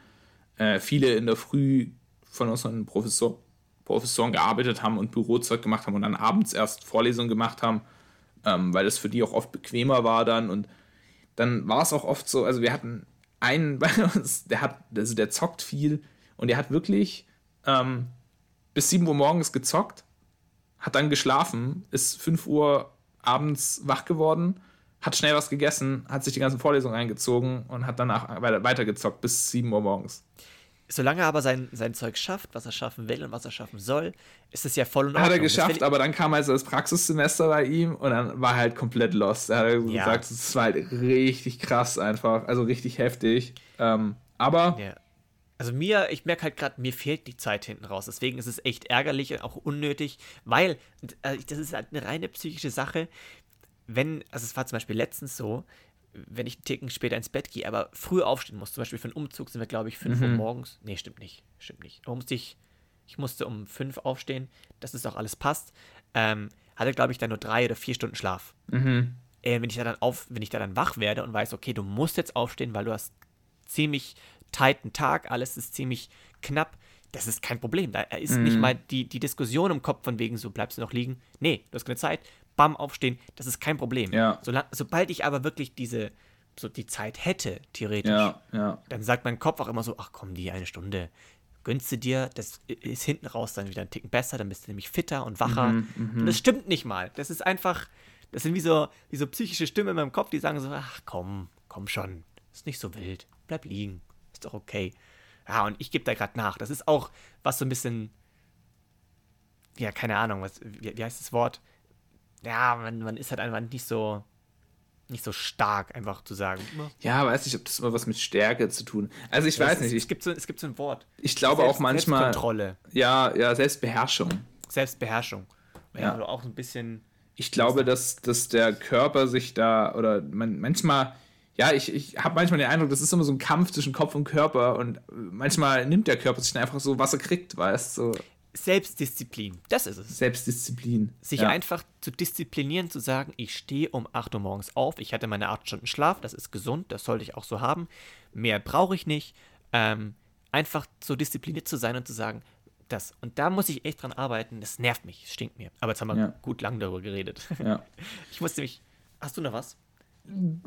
äh, viele in der Früh von unseren Professor, Professoren gearbeitet haben und Bürozeug gemacht haben und dann abends erst Vorlesungen gemacht haben, ähm, weil es für die auch oft bequemer war dann. Und dann war es auch oft so, also wir hatten einen bei uns, der hat, also der zockt viel und der hat wirklich ähm, bis 7 Uhr morgens gezockt, hat dann geschlafen, ist 5 Uhr abends wach geworden, hat schnell was gegessen, hat sich die ganzen Vorlesungen eingezogen und hat danach weiter, weitergezockt bis 7 Uhr morgens. Solange er aber sein, sein Zeug schafft, was er schaffen will und was er schaffen soll, ist es ja voll und Hat er geschafft, aber dann kam also das Praxissemester bei ihm und dann war er halt komplett lost. Er hat ja. gesagt, es war halt richtig krass einfach, also richtig heftig. Ähm, aber. Ja. Also mir, ich merke halt gerade, mir fehlt die Zeit hinten raus. Deswegen ist es echt ärgerlich und auch unnötig, weil äh, das ist halt eine reine psychische Sache. Wenn, also es war zum Beispiel letztens so, wenn ich einen Ticken später ins Bett gehe, aber früh aufstehen muss. Zum Beispiel für einen Umzug sind wir, glaube ich, 5 mhm. Uhr morgens. Nee, stimmt nicht. Stimmt nicht. Aber musste ich, ich musste um 5 aufstehen, dass es auch alles passt. Ähm, hatte, glaube ich, dann nur drei oder vier Stunden Schlaf. Mhm. Äh, wenn ich da dann auf, wenn ich da dann wach werde und weiß, okay, du musst jetzt aufstehen, weil du hast ziemlich tighten Tag, alles ist ziemlich knapp, das ist kein Problem. Da ist mhm. nicht mal die, die Diskussion im Kopf von wegen, so bleibst du noch liegen. Nee, du hast keine Zeit, bam, aufstehen, das ist kein Problem. Ja. Solang, sobald ich aber wirklich diese, so die Zeit hätte, theoretisch, ja, ja. dann sagt mein Kopf auch immer so, ach komm, die eine Stunde, gönnst du dir, das ist hinten raus dann wieder ein Ticken besser, dann bist du nämlich fitter und wacher. Mhm, mhm. und das stimmt nicht mal. Das ist einfach, das sind wie so, wie so psychische Stimmen in meinem Kopf, die sagen so, ach komm, komm schon, ist nicht so wild, bleib liegen, ist doch okay. Ja, und ich gebe da gerade nach. Das ist auch was so ein bisschen, ja, keine Ahnung, was, wie, wie heißt das Wort? ja, man, man ist halt einfach nicht so nicht so stark, einfach zu sagen. Ja, weiß nicht, ob das immer was mit Stärke zu tun. Also ich ja, weiß nicht. Ich, es, gibt so, es gibt so ein Wort. Ich glaube Selbst, auch manchmal. Selbstkontrolle. Ja, ja, Selbstbeherrschung. Selbstbeherrschung. Ja, ja. Also auch ein bisschen. Ich glaube, dass, dass der Körper sich da oder man, manchmal. Ja, ich, ich habe manchmal den Eindruck, das ist immer so ein Kampf zwischen Kopf und Körper und manchmal nimmt der Körper sich dann einfach so, was er kriegt, weißt du. So. Selbstdisziplin, das ist es. Selbstdisziplin. Sich ja. einfach zu disziplinieren, zu sagen, ich stehe um 8 Uhr morgens auf, ich hatte meine 8 Stunden Schlaf, das ist gesund, das sollte ich auch so haben. Mehr brauche ich nicht. Ähm, einfach so diszipliniert zu sein und zu sagen, das. Und da muss ich echt dran arbeiten, das nervt mich, es stinkt mir. Aber jetzt haben wir ja. gut lang darüber geredet. Ja. Ich musste mich. Hast du noch was?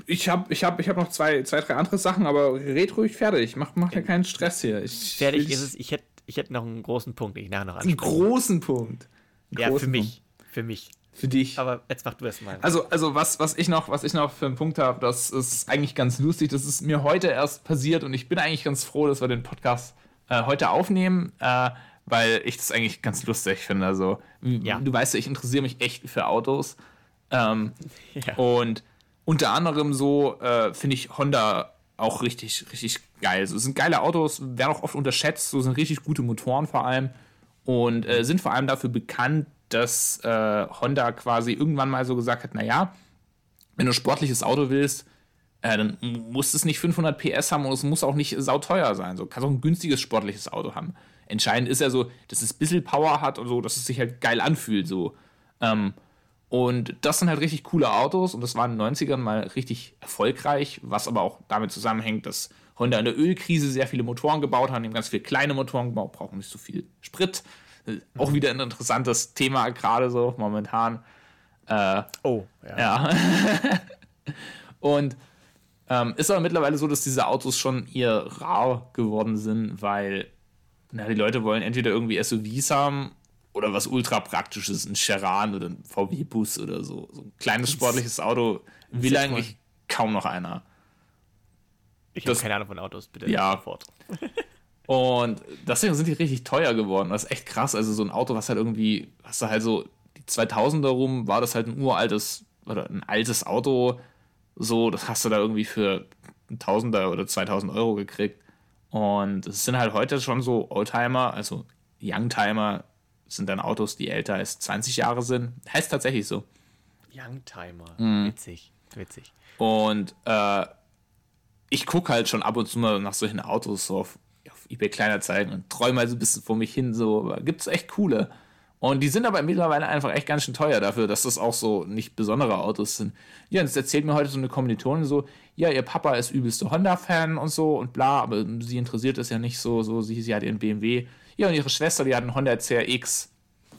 Ich habe ich hab, ich hab noch zwei, zwei, drei andere Sachen, aber red ruhig fertig. Mach, mach ja keinen Stress hier. Ich, fertig ist es. Ich hätte ich hätte noch einen großen Punkt, den ich nachher noch anspreche. Einen großen Punkt? Ja, großen für mich. Punkt. Für mich. Für dich. Aber jetzt mach du es mal. Also, also was, was, ich noch, was ich noch für einen Punkt habe, das ist eigentlich ganz lustig. Das ist mir heute erst passiert und ich bin eigentlich ganz froh, dass wir den Podcast äh, heute aufnehmen, äh, weil ich das eigentlich ganz lustig finde. Also, ja. du weißt ja, ich interessiere mich echt für Autos. Ähm, ja. Und unter anderem so äh, finde ich Honda auch richtig, richtig geil. So, sind geile Autos, werden auch oft unterschätzt, so sind richtig gute Motoren vor allem und äh, sind vor allem dafür bekannt, dass äh, Honda quasi irgendwann mal so gesagt hat, naja, wenn du ein sportliches Auto willst, äh, dann muss es nicht 500 PS haben und es muss auch nicht sauteuer sein. So kannst auch ein günstiges sportliches Auto haben. Entscheidend ist ja so, dass es ein bisschen Power hat und so, dass es sich halt geil anfühlt. So. Ähm, und das sind halt richtig coole Autos und das war in den 90ern mal richtig erfolgreich, was aber auch damit zusammenhängt, dass Honda in der Ölkrise sehr viele Motoren gebaut hat, haben ganz viele kleine Motoren gebaut, brauchen nicht so viel Sprit. Auch mhm. wieder ein interessantes Thema, gerade so momentan. Äh, oh, ja. ja. und ähm, ist aber mittlerweile so, dass diese Autos schon eher rar geworden sind, weil na, die Leute wollen entweder irgendwie SUVs haben oder was ultra praktisches, ein Cheran oder ein VW-Bus oder so. So ein kleines sportliches Auto will eigentlich kaum noch einer. Ich habe keine Ahnung von Autos, bitte. Ja. Sofort. Und deswegen sind die richtig teuer geworden. Das ist echt krass. Also so ein Auto, was halt irgendwie, hast du halt so die 2000er rum, war das halt ein uraltes oder ein altes Auto. So, das hast du da irgendwie für ein Tausender oder 2000 Euro gekriegt. Und es sind halt heute schon so Oldtimer, also Youngtimer, sind dann Autos, die älter als 20 Jahre sind. Heißt tatsächlich so. Youngtimer. Mhm. Witzig, witzig. Und äh, ich gucke halt schon ab und zu mal nach solchen Autos so auf, auf eBay Kleinanzeigen und träume mal so ein bisschen vor mich hin. So gibt es echt coole. Und die sind aber mittlerweile einfach echt ganz schön teuer dafür, dass das auch so nicht besondere Autos sind. Ja, und jetzt erzählt mir heute so eine Kommilitonin so, ja, ihr Papa ist übelste Honda-Fan und so und bla, aber sie interessiert es ja nicht so, so sie, sie hat ihren BMW ja, und ihre Schwester, die hat einen Honda CRX.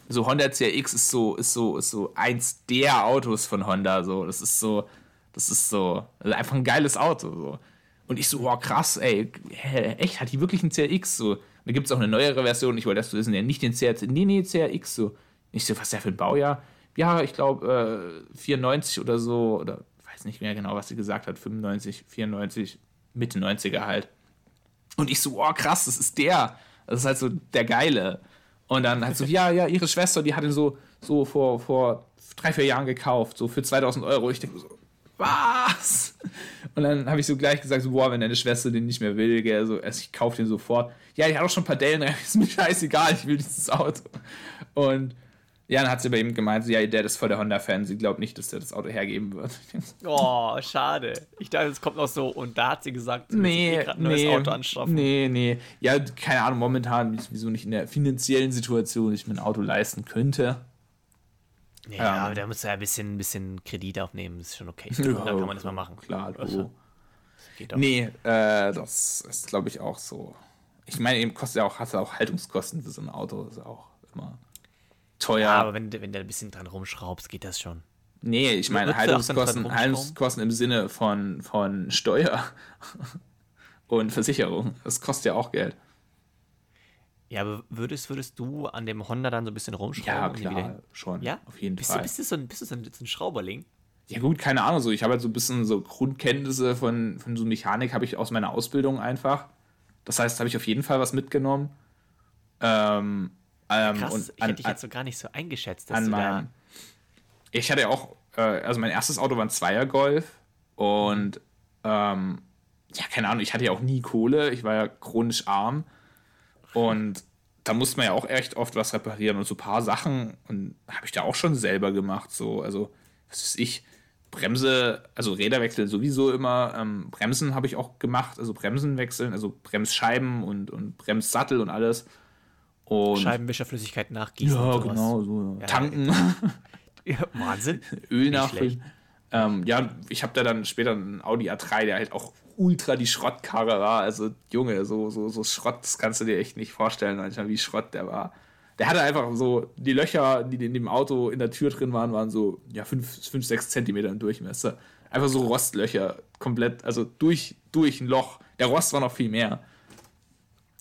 So Honda CRX ist so, ist so, ist so eins der Autos von Honda. So, das ist so, das ist so, also einfach ein geiles Auto. So. Und ich so, boah, krass, ey, echt, hat die wirklich einen CRX? So, da gibt es auch eine neuere Version, ich wollte das wissen, ja, nicht den CRX, nee, nee, CRX, so. Ich so, was ist der für ein Baujahr? Ja, ich glaube, äh, 94 oder so, oder weiß nicht mehr genau, was sie gesagt hat, 95, 94, Mitte 90er halt. Und ich so, oh krass, das ist der. Das ist halt so der Geile. Und dann halt so, ja, ja, ihre Schwester, die hat ihn so, so vor, vor drei, vier Jahren gekauft, so für 2000 Euro. Ich denke so, was? Und dann habe ich so gleich gesagt, so, boah, wenn deine Schwester den nicht mehr will, gell, so, ich kaufe den sofort. Ja, die hat auch schon ein paar Dellen, ist mir scheißegal, ich will dieses Auto. Und ja, dann hat sie bei ihm gemeint, ja, der ist voll der Honda-Fan, sie glaubt nicht, dass der das Auto hergeben wird. Oh, schade. Ich dachte, es kommt noch so und da hat sie gesagt, sie nee, eh ein neues Auto anschaffen. Nee, nee. Ja, keine Ahnung, momentan wieso nicht in der finanziellen Situation, ich mir ein Auto leisten könnte. Ja, ähm, aber da muss er ja ein bisschen, ein bisschen Kredit aufnehmen, das ist schon okay. Ja, dann kann man das mal machen. Klar, also, geht auch. Nee, äh, das ist, glaube ich, auch so. Ich meine, eben kostet ja auch, hast du auch Haltungskosten für so ein Auto, ist auch immer teuer. Ja, aber wenn, wenn du ein bisschen dran rumschraubst, geht das schon. Nee, ich meine Haltungskosten, Haltungskosten im Sinne von, von Steuer und Versicherung. Das kostet ja auch Geld. Ja, aber würdest, würdest du an dem Honda dann so ein bisschen rumschrauben? Ja, klar, schon. Ja? Auf jeden bist Fall. Du, bist du so ein, bist du so ein, so ein Schrauberling? Ja, gut, keine Ahnung. So. Ich habe halt so ein bisschen so Grundkenntnisse von, von so Mechanik, habe ich aus meiner Ausbildung einfach. Das heißt, habe ich auf jeden Fall was mitgenommen. Ähm, ähm, Krass, und ich hätte dich jetzt so gar nicht so eingeschätzt, dass du mein, Ich hatte ja auch, äh, also mein erstes Auto war ein Zweier-Golf und ähm, ja, keine Ahnung, ich hatte ja auch nie Kohle, ich war ja chronisch arm und da musste man ja auch echt oft was reparieren und so ein paar Sachen und habe ich da auch schon selber gemacht, so, also, was ist ich, Bremse, also Räderwechsel sowieso immer, ähm, Bremsen habe ich auch gemacht, also Bremsen wechseln, also Bremsscheiben und, und Bremssattel und alles. Und Scheibenwischerflüssigkeit nachgießen. Ja, genau, so. Ja. Tanken. Ja, Wahnsinn. Öl nachfüllen. Ähm, ja, ich habe da dann später einen Audi A3, der halt auch ultra die Schrottkarre war. Also, Junge, so, so, so Schrott, das kannst du dir echt nicht vorstellen, manchmal, wie Schrott der war. Der hatte einfach so, die Löcher, die in dem Auto in der Tür drin waren, waren so, ja, 5, 6 Zentimeter im Durchmesser. Einfach so Rostlöcher, komplett, also durch, durch ein Loch. Der Rost war noch viel mehr.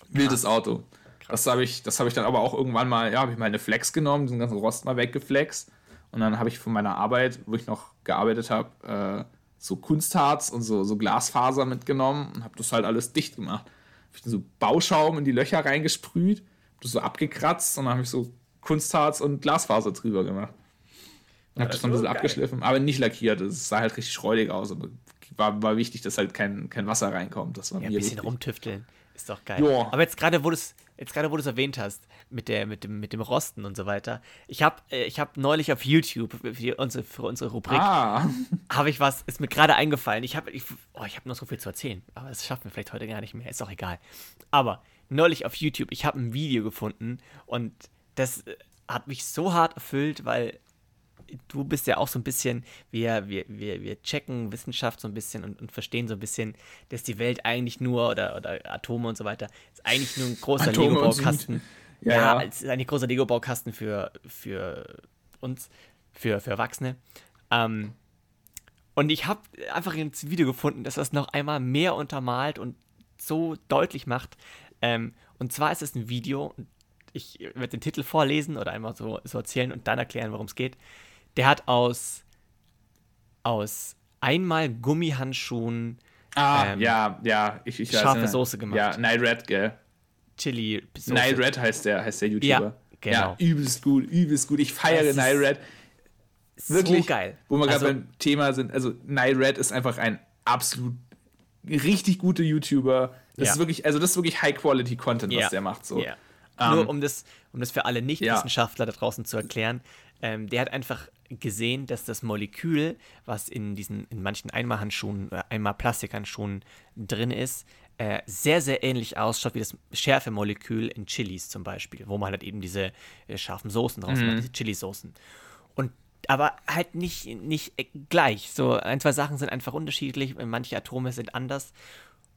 Wildes Auto. Das habe ich, hab ich dann aber auch irgendwann mal, ja, habe ich mal eine Flex genommen, diesen ganzen Rost mal weggeflext. Und dann habe ich von meiner Arbeit, wo ich noch gearbeitet habe, äh, so Kunstharz und so, so Glasfaser mitgenommen und habe das halt alles dicht gemacht. Habe ich so Bauschaum in die Löcher reingesprüht, habe das so abgekratzt und dann habe ich so Kunstharz und Glasfaser drüber gemacht. Und habe das dann ein bisschen geil. abgeschliffen, aber nicht lackiert. Es sah halt richtig schreudig aus, aber war, war wichtig, dass halt kein, kein Wasser reinkommt. Das war ja, ein bisschen wichtig. rumtüfteln. Ist doch geil. Jo. Aber jetzt gerade, wo du es jetzt gerade, wo du es erwähnt hast, mit, der, mit, dem, mit dem Rosten und so weiter. Ich habe äh, hab neulich auf YouTube für unsere, für unsere Rubrik, ah. habe ich was, ist mir gerade eingefallen. Ich habe ich, oh, ich hab noch so viel zu erzählen, aber das schaffen wir vielleicht heute gar nicht mehr, ist auch egal. Aber neulich auf YouTube, ich habe ein Video gefunden und das äh, hat mich so hart erfüllt, weil du bist ja auch so ein bisschen, wir, wir, wir, wir checken Wissenschaft so ein bisschen und, und verstehen so ein bisschen, dass die Welt eigentlich nur, oder, oder Atome und so weiter, ist eigentlich nur ein großer Lego-Baukasten. Ja, ja, ja, es ist ein großer Lego-Baukasten für, für uns, für, für Erwachsene. Ähm, und ich habe einfach ein Video gefunden, das das noch einmal mehr untermalt und so deutlich macht. Ähm, und zwar ist es ein Video, ich werde den Titel vorlesen oder einmal so, so erzählen und dann erklären, worum es geht. Der hat aus, aus einmal Gummihandschuhen Ah, ähm, ja, ja, ich, ich Scharfe weiß, Soße gemacht. Ja, Night Red, gell? Chili Soße. Night Red heißt der, heißt der YouTuber. Ja, genau. Ja, übelst gut, übelst gut. Ich feiere Night Red. Wirklich so geil. Wo wir also, gerade beim Thema sind, also Night Red ist einfach ein absolut richtig guter YouTuber. Das ja. ist wirklich, also das ist wirklich High-Quality-Content, was ja. der macht. So. Ja. Um, Nur um das, um das für alle Nicht-Wissenschaftler da draußen zu erklären, ähm, der hat einfach gesehen, dass das Molekül, was in diesen, in manchen Einmalhandschuhen oder Plastikhandschuhen drin ist, äh, sehr, sehr ähnlich ausschaut wie das Schärfemolekül in Chilis zum Beispiel, wo man halt eben diese äh, scharfen Soßen draus mhm. macht, diese Chilisoßen. Und aber halt nicht, nicht gleich. So ein, zwei Sachen sind einfach unterschiedlich, manche Atome sind anders.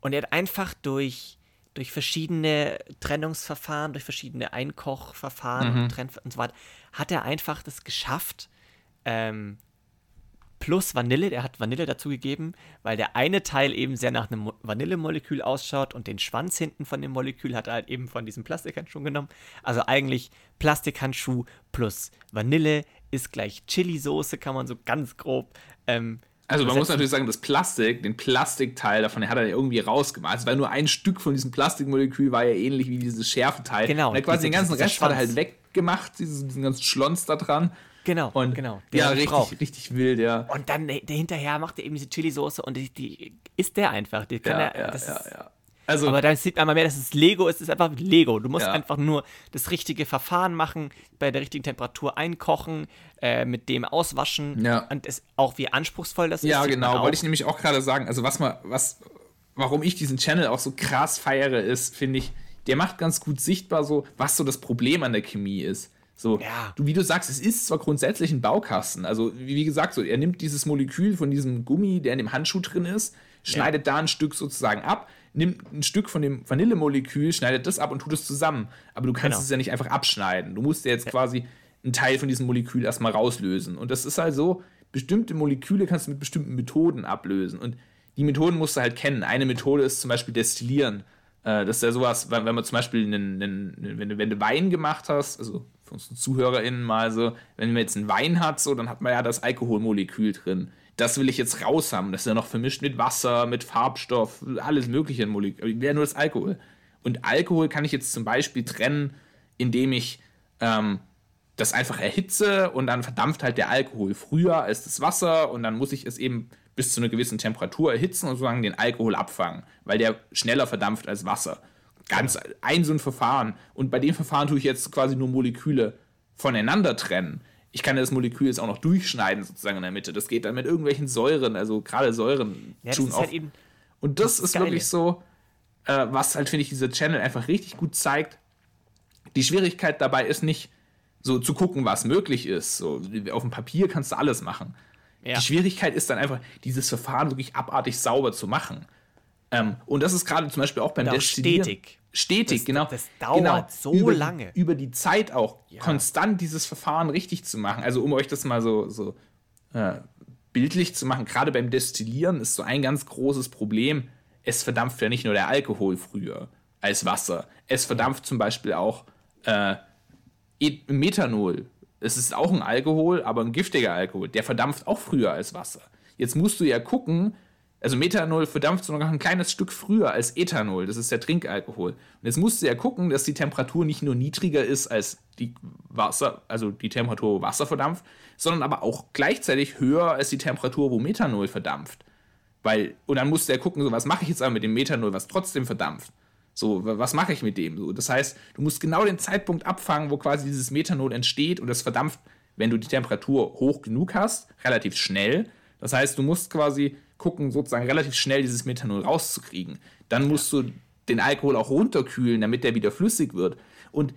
Und er hat einfach durch, durch verschiedene Trennungsverfahren, durch verschiedene Einkochverfahren mhm. und, und so weiter, hat er einfach das geschafft, ähm, plus Vanille. Der hat Vanille dazugegeben, weil der eine Teil eben sehr nach einem Vanillemolekül ausschaut und den Schwanz hinten von dem Molekül hat er halt eben von diesem Plastikhandschuh genommen. Also eigentlich Plastikhandschuh plus Vanille ist gleich Chili-Soße, kann man so ganz grob. Ähm, also man muss natürlich sagen, das Plastik, den Plastikteil davon, der hat er irgendwie rausgemacht. Also weil nur ein Stück von diesem Plastikmolekül war ja ähnlich wie dieses Schärfeteil. Genau. Und er quasi den ganzen Rest hat er halt Schwanz. weggemacht, diesen, diesen ganzen Schlons da dran. Genau, Und genau. ja, richtig, braucht. richtig wild, ja. Und dann äh, hinterher macht er eben diese Chili-Soße und die, die isst der einfach. Die kann Ja, er, ja, das ja, ist, ja. Also, Aber dann sieht man mal mehr, dass es Lego ist. Es ist einfach Lego. Du musst Ja. einfach nur das richtige Verfahren machen, bei der richtigen Temperatur einkochen, äh, mit dem auswaschen. Ja. Und es, auch wie anspruchsvoll das ist. ja, sieht man genau, wollte ich nämlich auch gerade sagen. Also, was man, was, warum ich diesen Channel auch so krass feiere, ist, finde ich, der macht ganz gut sichtbar, so, was so das Problem an der Chemie ist. So, Ja. du, wie du sagst, es ist zwar grundsätzlich ein Baukasten. Also, wie, gesagt, so, er nimmt dieses Molekül von diesem Gummi, der in dem Handschuh drin ist, schneidet da ein Stück sozusagen ab, nimmt ein Stück von dem Vanillemolekül, schneidet das ab und tut es zusammen. Aber du kannst Genau. es ja nicht einfach abschneiden. Du musst ja jetzt quasi einen Teil von diesem Molekül erstmal rauslösen. Und das ist halt so, bestimmte Moleküle kannst du mit bestimmten Methoden ablösen. Und die Methoden musst du halt kennen. Eine Methode ist zum Beispiel Destillieren. Äh, Das ist ja sowas, wenn wenn man zum Beispiel einen, einen, wenn, du, wenn du Wein gemacht hast, also für unsere ZuhörerInnen mal so, wenn man jetzt einen Wein hat, so, dann hat man ja das Alkoholmolekül drin. Das will ich jetzt raus haben. Das ist ja noch vermischt mit Wasser, mit Farbstoff, alles mögliche Molekül. Wäre nur das Alkohol. Und Alkohol kann ich jetzt zum Beispiel trennen, indem ich ähm, das einfach erhitze und dann verdampft halt der Alkohol früher als das Wasser und dann muss ich es eben bis zu einer gewissen Temperatur erhitzen und sozusagen den Alkohol abfangen, weil der schneller verdampft als Wasser. Ganz ein so ein Verfahren. Und bei dem Verfahren tue ich jetzt quasi nur Moleküle voneinander trennen. Ich kann das Molekül jetzt auch noch durchschneiden, sozusagen in der Mitte. Das geht dann mit irgendwelchen Säuren, also gerade Säuren Ja, tun halt. Und das, das ist Geile. wirklich so, äh, was halt, finde ich, dieser Channel einfach richtig gut zeigt. Die Schwierigkeit dabei ist nicht, so zu gucken, was möglich ist. So, auf dem Papier kannst du alles machen. Ja. Die Schwierigkeit ist dann einfach, dieses Verfahren wirklich abartig sauber zu machen. Ähm, und das ist gerade zum Beispiel auch beim Und auch Destillieren. stetig. Stetig, Das- genau. das dauert genau, so über, lange. Über die Zeit auch konstant dieses Verfahren richtig zu machen. Also um euch das mal so, so äh, bildlich zu machen, gerade beim Destillieren ist so ein ganz großes Problem. Es verdampft ja nicht nur der Alkohol früher als Wasser. Es verdampft zum Beispiel auch äh, E- Methanol. Es ist auch ein Alkohol, aber ein giftiger Alkohol. Der verdampft auch früher als Wasser. Jetzt musst du ja gucken, also Methanol verdampft sogar noch ein kleines Stück früher als Ethanol. Das ist der Trinkalkohol. Und jetzt musst du ja gucken, dass die Temperatur nicht nur niedriger ist als die Wasser, also die Temperatur, wo Wasser verdampft, sondern aber auch gleichzeitig höher als die Temperatur, wo Methanol verdampft. Weil, und dann musst du ja gucken, so, was mache ich jetzt aber mit dem Methanol, was trotzdem verdampft? So, wa- was mache ich mit dem? So, das heißt, du musst genau den Zeitpunkt abfangen, wo quasi dieses Methanol entsteht und das verdampft, wenn du die Temperatur hoch genug hast, relativ schnell. Das heißt, du musst quasi gucken, sozusagen relativ schnell dieses Methanol rauszukriegen. Dann musst du den Alkohol auch runterkühlen, damit der wieder flüssig wird. Und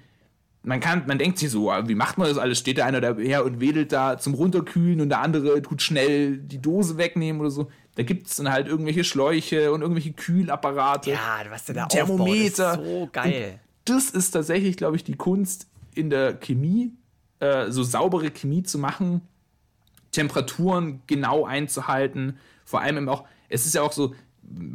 man kann, man denkt sich so, ah, wie macht man das alles? Steht da einer daher und wedelt da zum Runterkühlen und der andere tut schnell die Dose wegnehmen oder so. Da gibt es dann halt irgendwelche Schläuche und irgendwelche Kühlapparate. Ja, was der da Thermometer. aufbaut, ist so geil. Das ist tatsächlich, glaube ich, die Kunst in der Chemie, äh, so saubere Chemie zu machen, Temperaturen genau einzuhalten. Vor allem eben auch, es ist ja auch so,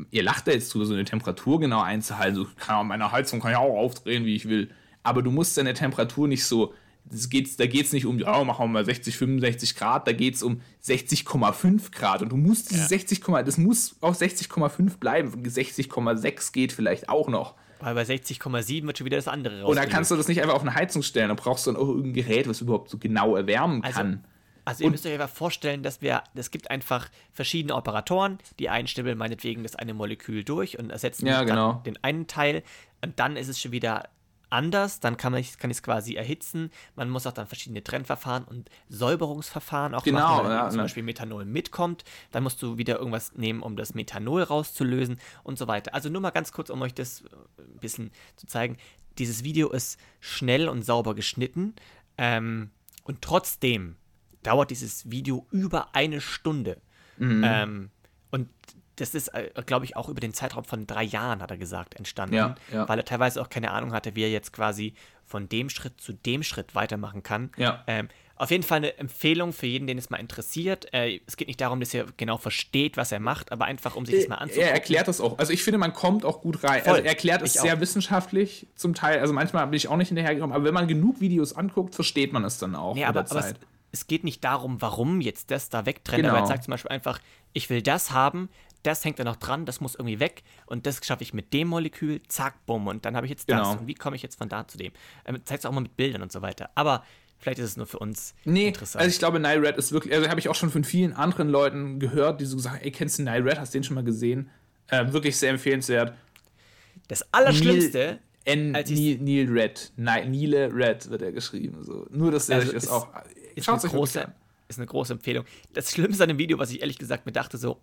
ihr lacht da jetzt drüber, so eine Temperatur genau einzuhalten. So, kann auch meine Heizung kann ich auch aufdrehen, wie ich will. Aber du musst deine Temperatur nicht so, das geht's, da geht es nicht um, ja, machen wir mal 60, 65 Grad, da geht es um 60,5 Grad. Und du musst diese Ja. 60, das muss auf 60,5 bleiben. 60,6 geht vielleicht auch noch. Weil bei 60,7 wird schon wieder das andere raus. Und da kannst du das nicht einfach auf eine Heizung stellen. Da brauchst du dann auch irgendein Gerät, was überhaupt so genau erwärmen Also- kann. Also ihr müsst euch einfach vorstellen, dass wir, es gibt einfach verschiedene Operatoren, die einen stibbeln meinetwegen das eine Molekül durch und ersetzen Ja, genau. den einen Teil und dann ist es schon wieder anders, dann kann, man, kann ich es quasi erhitzen, man muss auch dann verschiedene Trennverfahren und Säuberungsverfahren auch Genau, machen, wenn ja, zum ne. Beispiel Methanol mitkommt, dann musst du wieder irgendwas nehmen, um das Methanol rauszulösen und so weiter. Also nur mal ganz kurz, um euch das äh, ein bisschen zu zeigen, dieses Video ist schnell und sauber geschnitten ähm, und trotzdem dauert dieses Video über eine Stunde. Mhm. Ähm, und das ist, äh, glaube ich, auch über den Zeitraum von drei Jahren, hat er gesagt, entstanden. Ja, ja. Weil er teilweise auch keine Ahnung hatte, wie er jetzt quasi von dem Schritt zu dem Schritt weitermachen kann. Ja. Ähm, Auf jeden Fall eine Empfehlung für jeden, den es mal interessiert. Äh, es geht nicht darum, dass ihr genau versteht, was er macht, aber einfach, um sich das mal anzugucken. Er erklärt das auch. Also ich finde, man kommt auch gut rein. Voll. Also er erklärt es sehr wissenschaftlich zum Teil. Also manchmal bin ich auch nicht hinterhergekommen, aber wenn man genug Videos anguckt, versteht man es dann auch. Nee, aber, aber es, es, geht nicht darum, warum jetzt das da wegtrennt, genau. aber er sagt zum Beispiel einfach, ich will das haben, das hängt da noch dran, das muss irgendwie weg und das schaffe ich mit dem Molekül, zack, bumm, und dann habe ich jetzt das. Genau. Und wie komme ich jetzt von da zu dem? Ähm, Zeigt es auch mal mit Bildern und so weiter. Aber vielleicht ist es nur für uns nee, interessant. Also ich glaube, Nile Red ist wirklich, also habe ich auch schon von vielen anderen Leuten gehört, die so sagen, ey, kennst du Nile Red, hast du den schon mal gesehen? Äh, wirklich sehr empfehlenswert. Das Allerschlimmste. N Neil, Neil Red. Nile Red wird er geschrieben. So. Nur, dass er also ist, auch. Ist eine, große, ist eine große Empfehlung. Das Schlimmste an dem Video, was ich ehrlich gesagt mir dachte, so,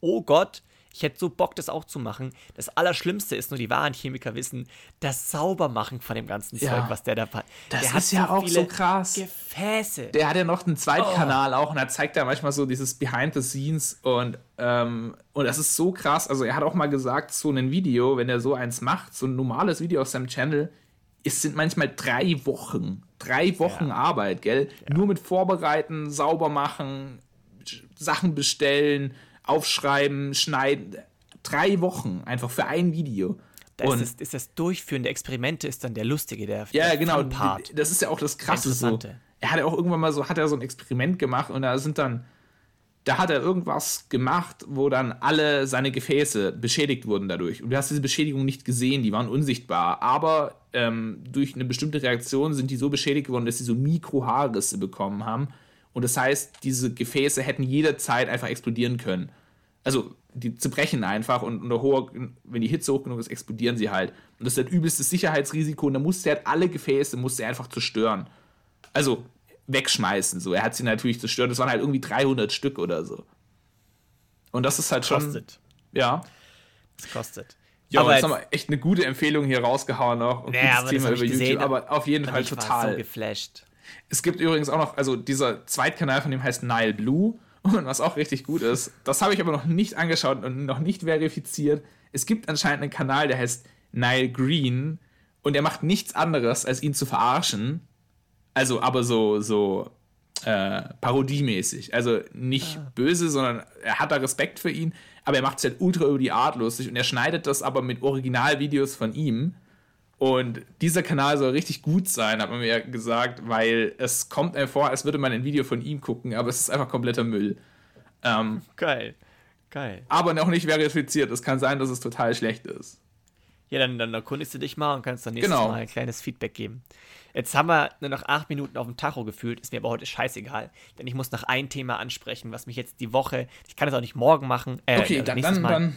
oh Gott, ich hätte so Bock, das auch zu machen. Das Allerschlimmste ist nur, die wahren Chemiker wissen, das Saubermachen von dem ganzen ja. Zeug, was der da hat. Das der ist ja so auch so krass. Gefäße. Der hat ja noch einen Zweitkanal oh. auch und er zeigt da manchmal so dieses Behind the Scenes und, ähm, und das ist so krass. Also er hat auch mal gesagt, so ein Video, wenn er so eins macht, so ein normales Video auf seinem Channel, es sind manchmal drei Wochen. Drei Wochen ja. Arbeit, gell? Ja. Nur mit Vorbereiten, sauber machen, Sachen bestellen aufschreiben, schneiden. Drei Wochen einfach für ein Video. Da und ist, das, ist das Durchführen der Experimente ist dann der lustige, der, ja, der genau, Part. Das ist ja auch das Krasse. So. Er hat ja auch irgendwann mal so, hat er so ein Experiment gemacht und da sind dann, da hat er irgendwas gemacht, wo dann alle seine Gefäße beschädigt wurden dadurch. Und du hast diese Beschädigung nicht gesehen, die waren unsichtbar. Aber ähm, durch eine bestimmte Reaktion sind die so beschädigt worden, dass sie so Mikrohaarrisse bekommen haben. Und das heißt, diese Gefäße hätten jederzeit einfach explodieren können. Also, die zerbrechen einfach und unter hoher, wenn die Hitze hoch genug ist, explodieren sie halt. Und das ist das übelste Sicherheitsrisiko und da musste er halt alle Gefäße musste er einfach zerstören. Also, wegschmeißen. So, er hat sie natürlich zerstört. Das waren halt irgendwie 300 Stück oder so. Und das ist halt schon. Kostet. Ja. Das kostet. Ja, aber jetzt haben wir echt eine gute Empfehlung hier rausgehauen noch. Und naja, Thema über YouTube, gesehen, aber auf jeden Fall ich total. So geflasht. Es gibt übrigens auch noch, also dieser Zweitkanal von dem heißt Nile Blue. Und was auch richtig gut ist, das habe ich aber noch nicht angeschaut und noch nicht verifiziert. Es gibt anscheinend einen Kanal, der heißt Nile Green und er macht nichts anderes, als ihn zu verarschen. Also, aber so, so äh, parodiemäßig. Also nicht ah. böse, sondern er hat da Respekt für ihn, aber er macht es halt ultra über die Art lustig und er schneidet das aber mit Originalvideos von ihm und dieser Kanal soll richtig gut sein, hat man mir gesagt, weil es kommt mir vor, als würde man ein Video von ihm gucken, aber es ist einfach kompletter Müll. Ähm, Geil. Geil. Aber noch nicht verifiziert. Es kann sein, dass es total schlecht ist. Ja, dann, dann erkundigst du dich mal und kannst dann nächstes genau. Mal ein kleines Feedback geben. Jetzt haben wir nur noch acht Minuten auf dem Tacho gefühlt, ist mir aber heute scheißegal, denn ich muss noch ein Thema ansprechen, was mich jetzt die Woche, ich kann es auch nicht morgen machen. Äh, okay, dann, dann, dann.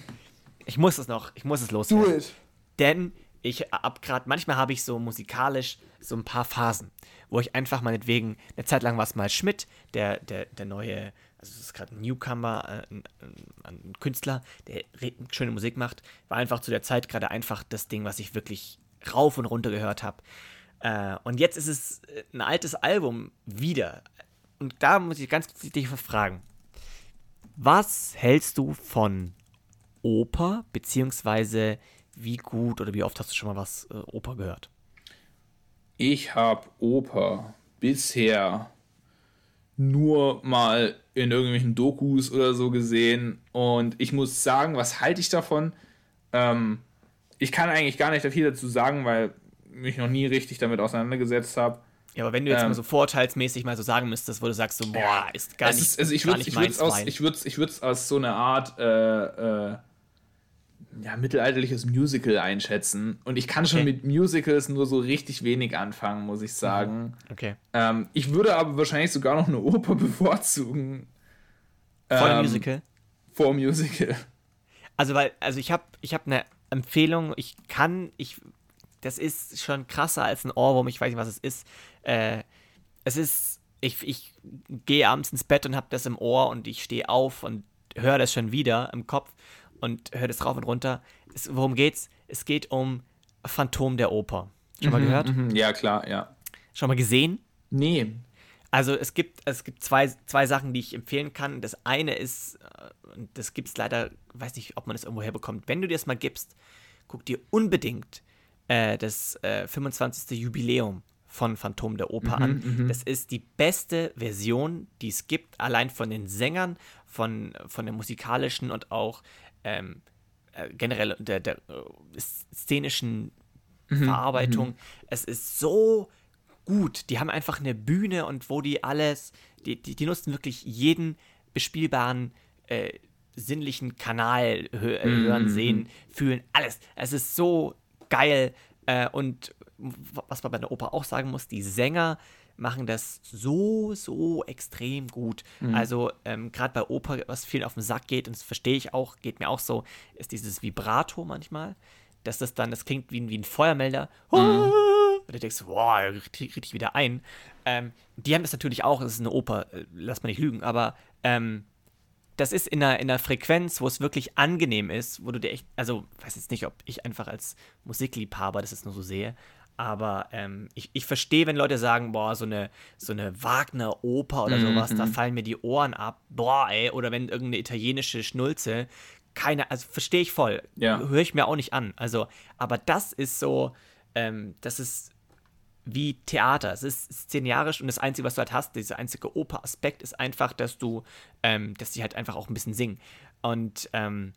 Ich muss es noch, ich muss es loswerden. Do it. Denn ich hab gerade, manchmal habe ich so musikalisch so ein paar Phasen, wo ich einfach meinetwegen, eine Zeit lang war es mal Schmidt, der, der, der neue, also es ist gerade ein Newcomer, äh, ein, ein, Künstler, der schöne Musik macht, war einfach zu der Zeit gerade einfach das Ding, was ich wirklich rauf und runter gehört habe. Äh, und jetzt ist es äh, ein altes Album wieder. Und da muss ich ganz kurz dich fragen. Was hältst du von Oper, beziehungsweise wie gut oder wie oft hast du schon mal was äh, Oper gehört? Ich habe Oper bisher nur mal in irgendwelchen Dokus oder so gesehen und ich muss sagen, was halte ich davon? Ähm, ich kann eigentlich gar nicht viel dazu sagen, weil mich noch nie richtig damit auseinandergesetzt habe. Ja, aber wenn du jetzt ähm, mal so vorteilsmäßig mal so sagen müsstest, wo du sagst so, boah, ist gar nicht, ist, also ich würde es aus, ich würd's, ich würd's aus so einer Art äh, äh, ja, mittelalterliches Musical einschätzen. Und ich kann schon okay. mit Musicals nur so richtig wenig anfangen, muss ich sagen. Mhm. Okay. Ähm, ich würde aber wahrscheinlich sogar noch eine Oper bevorzugen. Vor ähm, Musical? Vor Musical. Also, weil, also ich habe ich hab eine Empfehlung, ich kann, ich, das ist schon krasser als ein Ohrwurm, ich weiß nicht, was es ist. Äh, es ist, ich, ich gehe abends ins Bett und habe das im Ohr und ich stehe auf und höre das schon wieder im Kopf und hört es rauf und runter. Es, worum geht's? Es geht um Phantom der Oper. Schon mal mhm, gehört? Mhm. Ja, klar, ja. Schon mal gesehen? Nee. Also es gibt, es gibt zwei, zwei Sachen, die ich empfehlen kann. Das eine ist, äh, und das gibt es leider, weiß nicht, ob man das irgendwo herbekommt. Wenn du dir das mal gibst, guck dir unbedingt äh, das äh, 25. Jubiläum von Phantom der Oper mhm, an. Mhm. Das ist die beste Version, die es gibt, allein von den Sängern, von, von der musikalischen und auch ähm, äh, generell der, der äh, szenischen mhm, Verarbeitung. Mhm. Es ist so gut. Die haben einfach eine Bühne und wo die alles, die, die, die nutzen wirklich jeden bespielbaren äh, sinnlichen Kanal hö mhm, hören, sehen, fühlen, alles. Es ist so geil. Äh, und was man bei der Oper auch sagen muss, die Sänger machen das so, so extrem gut. Mhm. Also ähm, gerade bei Oper, was vielen auf den Sack geht, und das verstehe ich auch, geht mir auch so, ist dieses Vibrato manchmal, dass das dann, das klingt wie, wie ein Feuermelder. Mhm. Und du denkst, wow, richtig, richtig wieder ein. Ähm, die haben das natürlich auch, es ist eine Oper, äh, lass mal nicht lügen, aber ähm, das ist in einer, in einer Frequenz, wo es wirklich angenehm ist, wo du dir echt, also weiß jetzt nicht, ob ich einfach als Musikliebhaber das jetzt nur so sehe, aber ähm, ich, ich verstehe, wenn Leute sagen, boah, so eine, so eine Wagner-Oper oder sowas, mhm. da fallen mir die Ohren ab, boah, ey, oder wenn irgendeine italienische Schnulze, keine, also verstehe ich voll, ja. höre ich mir auch nicht an, also, aber das ist so, ähm, das ist wie Theater. Es ist szenarisch und das Einzige, was du halt hast, dieser einzige Oper-Aspekt ist einfach, dass du, ähm, dass die halt einfach auch ein bisschen singen. Und ähm,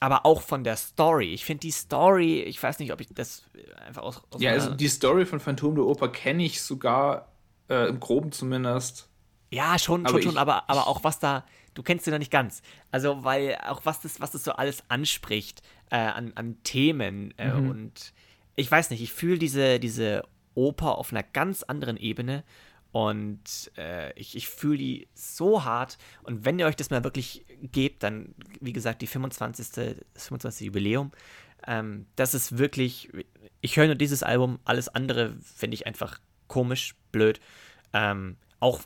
aber auch von der Story. Ich finde die Story, ich weiß nicht, ob ich das einfach aus. aus ja, also die Story von Phantom der Oper kenne ich sogar, äh, im Groben zumindest. Ja, schon, aber schon, schon, aber, aber auch was da, du kennst sie noch nicht ganz. Also, weil auch was das, was das so alles anspricht äh, an, an Themen äh, mhm. und ich weiß nicht, ich fühle diese, diese Oper auf einer ganz anderen Ebene und äh, ich, ich fühle die so hart. Und wenn ihr euch das mal wirklich gebt, dann, wie gesagt, die 25. das 25. Jubiläum, ähm, das ist wirklich, ich höre nur dieses Album, alles andere finde ich einfach komisch, blöd. Ähm, auch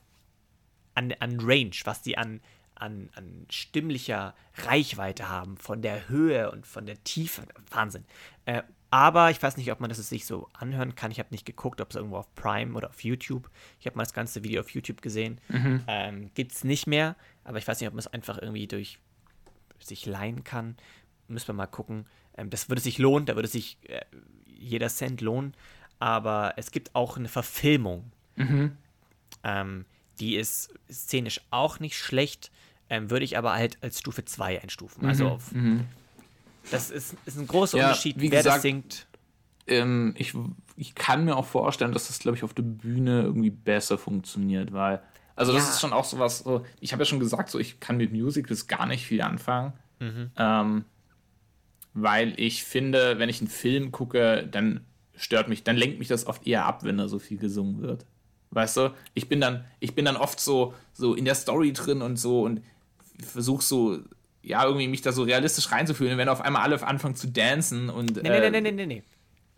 an, an Range, was die an, an, an stimmlicher Reichweite haben, von der Höhe und von der Tiefe. Wahnsinn. Äh, aber ich weiß nicht, ob man das sich so anhören kann. Ich habe nicht geguckt, ob es irgendwo auf Prime oder auf YouTube. Ich habe mal das ganze Video auf YouTube gesehen. Mhm. Ähm, Gibt es nicht mehr, aber ich weiß nicht, ob man es einfach irgendwie durch sich leihen kann. Müssen wir mal gucken. Ähm, das würde sich lohnen, da würde sich äh, jeder Cent lohnen. Aber es gibt auch eine Verfilmung. Mhm. Ähm, die ist szenisch auch nicht schlecht, ähm, würde ich aber halt als Stufe 2 einstufen. Also mhm. auf mhm. Das ist, ist ein großer ja, Unterschied, wer gesagt, das singt. Ähm, ich, ich kann mir auch vorstellen, dass das, glaube ich, auf der Bühne irgendwie besser funktioniert, weil. Also, das ja. ist schon auch sowas, so, ich habe ja schon gesagt, so, ich kann mit Musicals gar nicht viel anfangen. Mhm. Ähm, weil ich finde, wenn ich einen Film gucke, dann stört mich, dann lenkt mich das oft eher ab, wenn da so viel gesungen wird. Weißt du, ich bin dann, ich bin dann oft so, so in der Story drin und so und versuche so ja, irgendwie mich da so realistisch reinzufühlen, wenn auf einmal alle anfangen zu dancen und. Nee, äh, nee, nee, nee, nee, nee.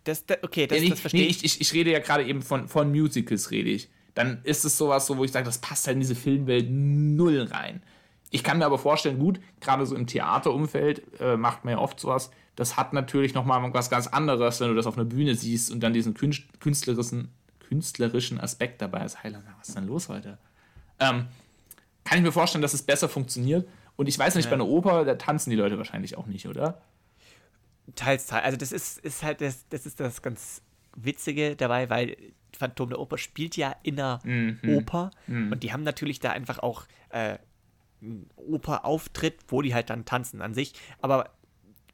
Das, das, okay, das, nee, das verstehe nee, ich. ich. Ich rede ja gerade eben von, von Musicals, rede ich. Dann ist es sowas, so, wo ich sage, das passt halt in diese Filmwelt null rein. Ich kann mir aber vorstellen, gut, gerade so im Theaterumfeld äh, macht man ja oft sowas. Das hat natürlich nochmal was ganz anderes, wenn du das auf einer Bühne siehst und dann diesen künstlerischen, künstlerischen Aspekt dabei ist. Heiland, was ist denn los heute? Ähm, kann ich mir vorstellen, dass es besser funktioniert. Und ich weiß nicht, ja. bei einer Oper, da tanzen die Leute wahrscheinlich auch nicht, oder? Teils, teils. Also das ist, ist halt das, das ist das ganz Witzige dabei, weil Phantom der Oper spielt ja in einer mhm. Oper mhm. und die haben natürlich da einfach auch äh, einen Operauftritt, wo die halt dann tanzen an sich. Aber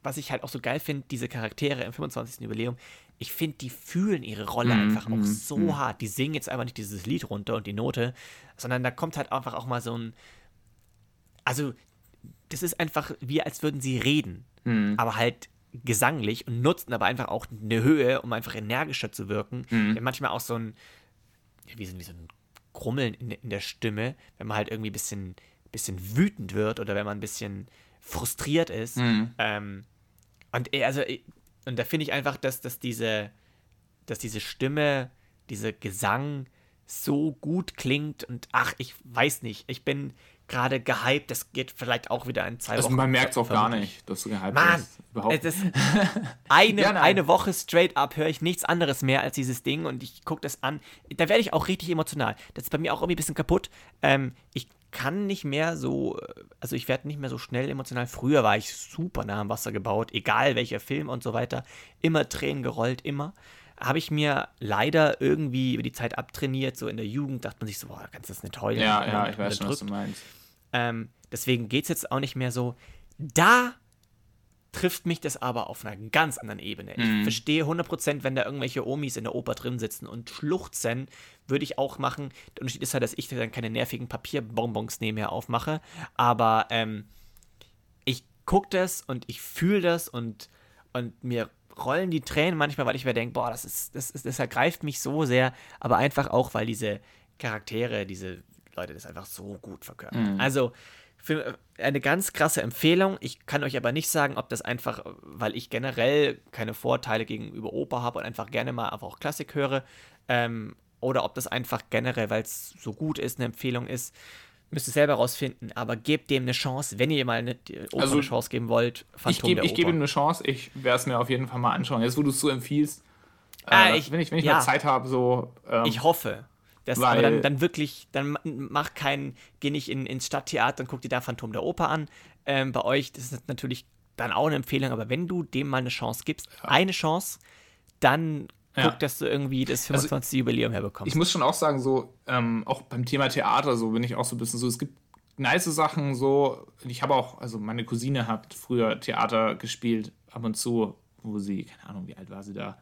was ich halt auch so geil finde, diese Charaktere im 25. Jubiläum, ich finde, die fühlen ihre Rolle mhm. einfach auch mhm, so mhm. hart. Die singen jetzt einfach nicht dieses Lied runter und die Note, sondern da kommt halt einfach auch mal so ein. Also, das ist einfach wie, als würden sie reden, mhm. aber halt gesanglich und nutzen aber einfach auch eine Höhe, um einfach energischer zu wirken. Mhm. Manchmal auch so ein, wie so, wie so ein Krummeln in, in, der Stimme, wenn man halt irgendwie ein bisschen, bisschen wütend wird oder wenn man ein bisschen frustriert ist. Mhm. Ähm, und also, und da finde ich einfach, dass, dass diese, dass diese Stimme, dieser Gesang so gut klingt und ach, ich weiß nicht, ich bin, gerade gehypt. Das geht vielleicht auch wieder in zwei also Wochen. Man merkt es auch gar nicht, dass du gehypt Mann, bist. Überhaupt es eine, ja, eine Woche straight up höre ich nichts anderes mehr als dieses Ding und ich gucke das an. Da werde ich auch richtig emotional. Das ist bei mir auch irgendwie ein bisschen kaputt. Ähm, ich kann nicht mehr so, also ich werde nicht mehr so schnell emotional. Früher war ich super nah am Wasser gebaut, egal welcher Film und so weiter. Immer Tränen gerollt, immer. Habe ich mir leider irgendwie über die Zeit abtrainiert. So in der Jugend dachte man sich so, boah, kannst du das nicht heulen? Ja, ja, ich weiß schon, was du meinst. Ähm, deswegen geht es jetzt auch nicht mehr so. Da trifft mich das aber auf einer ganz anderen Ebene. Ich Mhm. verstehe 100%, wenn da irgendwelche Omis in der Oper drin sitzen und schluchzen, würde ich auch machen. Der Unterschied ist halt, dass ich dann keine nervigen Papierbonbons nebenher aufmache. Aber ähm, ich gucke das und ich fühle das und, und mir rollen die Tränen manchmal, weil ich mir denke, boah, das ist, das ist, das ergreift mich so sehr, aber einfach auch, weil diese Charaktere, diese Leute das einfach so gut verkörpern. Also für eine ganz krasse Empfehlung. Ich kann euch aber nicht sagen, ob das einfach, weil ich generell keine Vorteile gegenüber Oper habe und einfach gerne mal einfach auch Klassik höre, ähm, oder ob das einfach generell, weil es so gut ist, eine Empfehlung ist. Müsst ihr selber rausfinden, aber gebt dem eine Chance, wenn ihr mal eine Oper Also, eine Chance geben wollt. Ich Phantom ich gebe ihm Oper. eine Chance, ich werde es mir auf jeden Fall mal anschauen. Jetzt, wo du es so empfiehlst, Ah, äh, ich- wenn ich, wenn ich ja. mal Zeit habe, so. Ähm, Ich hoffe. Das, Weil- aber dann, dann wirklich, dann ma- mach keinen, geh nicht in, ins Stadttheater und guck dir da Phantom der Oper an. Ähm, bei euch, das ist natürlich dann auch eine Empfehlung, aber wenn du dem mal eine Chance gibst, eine Chance, dann guck, Ja. dass du irgendwie das Also, 25. Jubiläum herbekommst. ich muss schon auch sagen, so, ähm, auch beim Thema Theater, so bin ich auch so ein bisschen so, es gibt nice Sachen, so, ich habe auch, also meine Cousine hat früher Theater gespielt, ab und zu, wo sie, keine Ahnung, wie alt war sie da,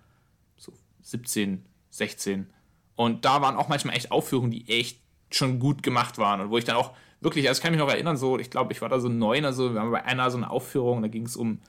so 17, 16. Und da waren auch manchmal echt Aufführungen, die echt schon gut gemacht waren und wo ich dann auch wirklich, also ich kann mich noch erinnern, so, ich glaube, ich war da so neun, also wir haben bei einer so eine Aufführung, da ging es um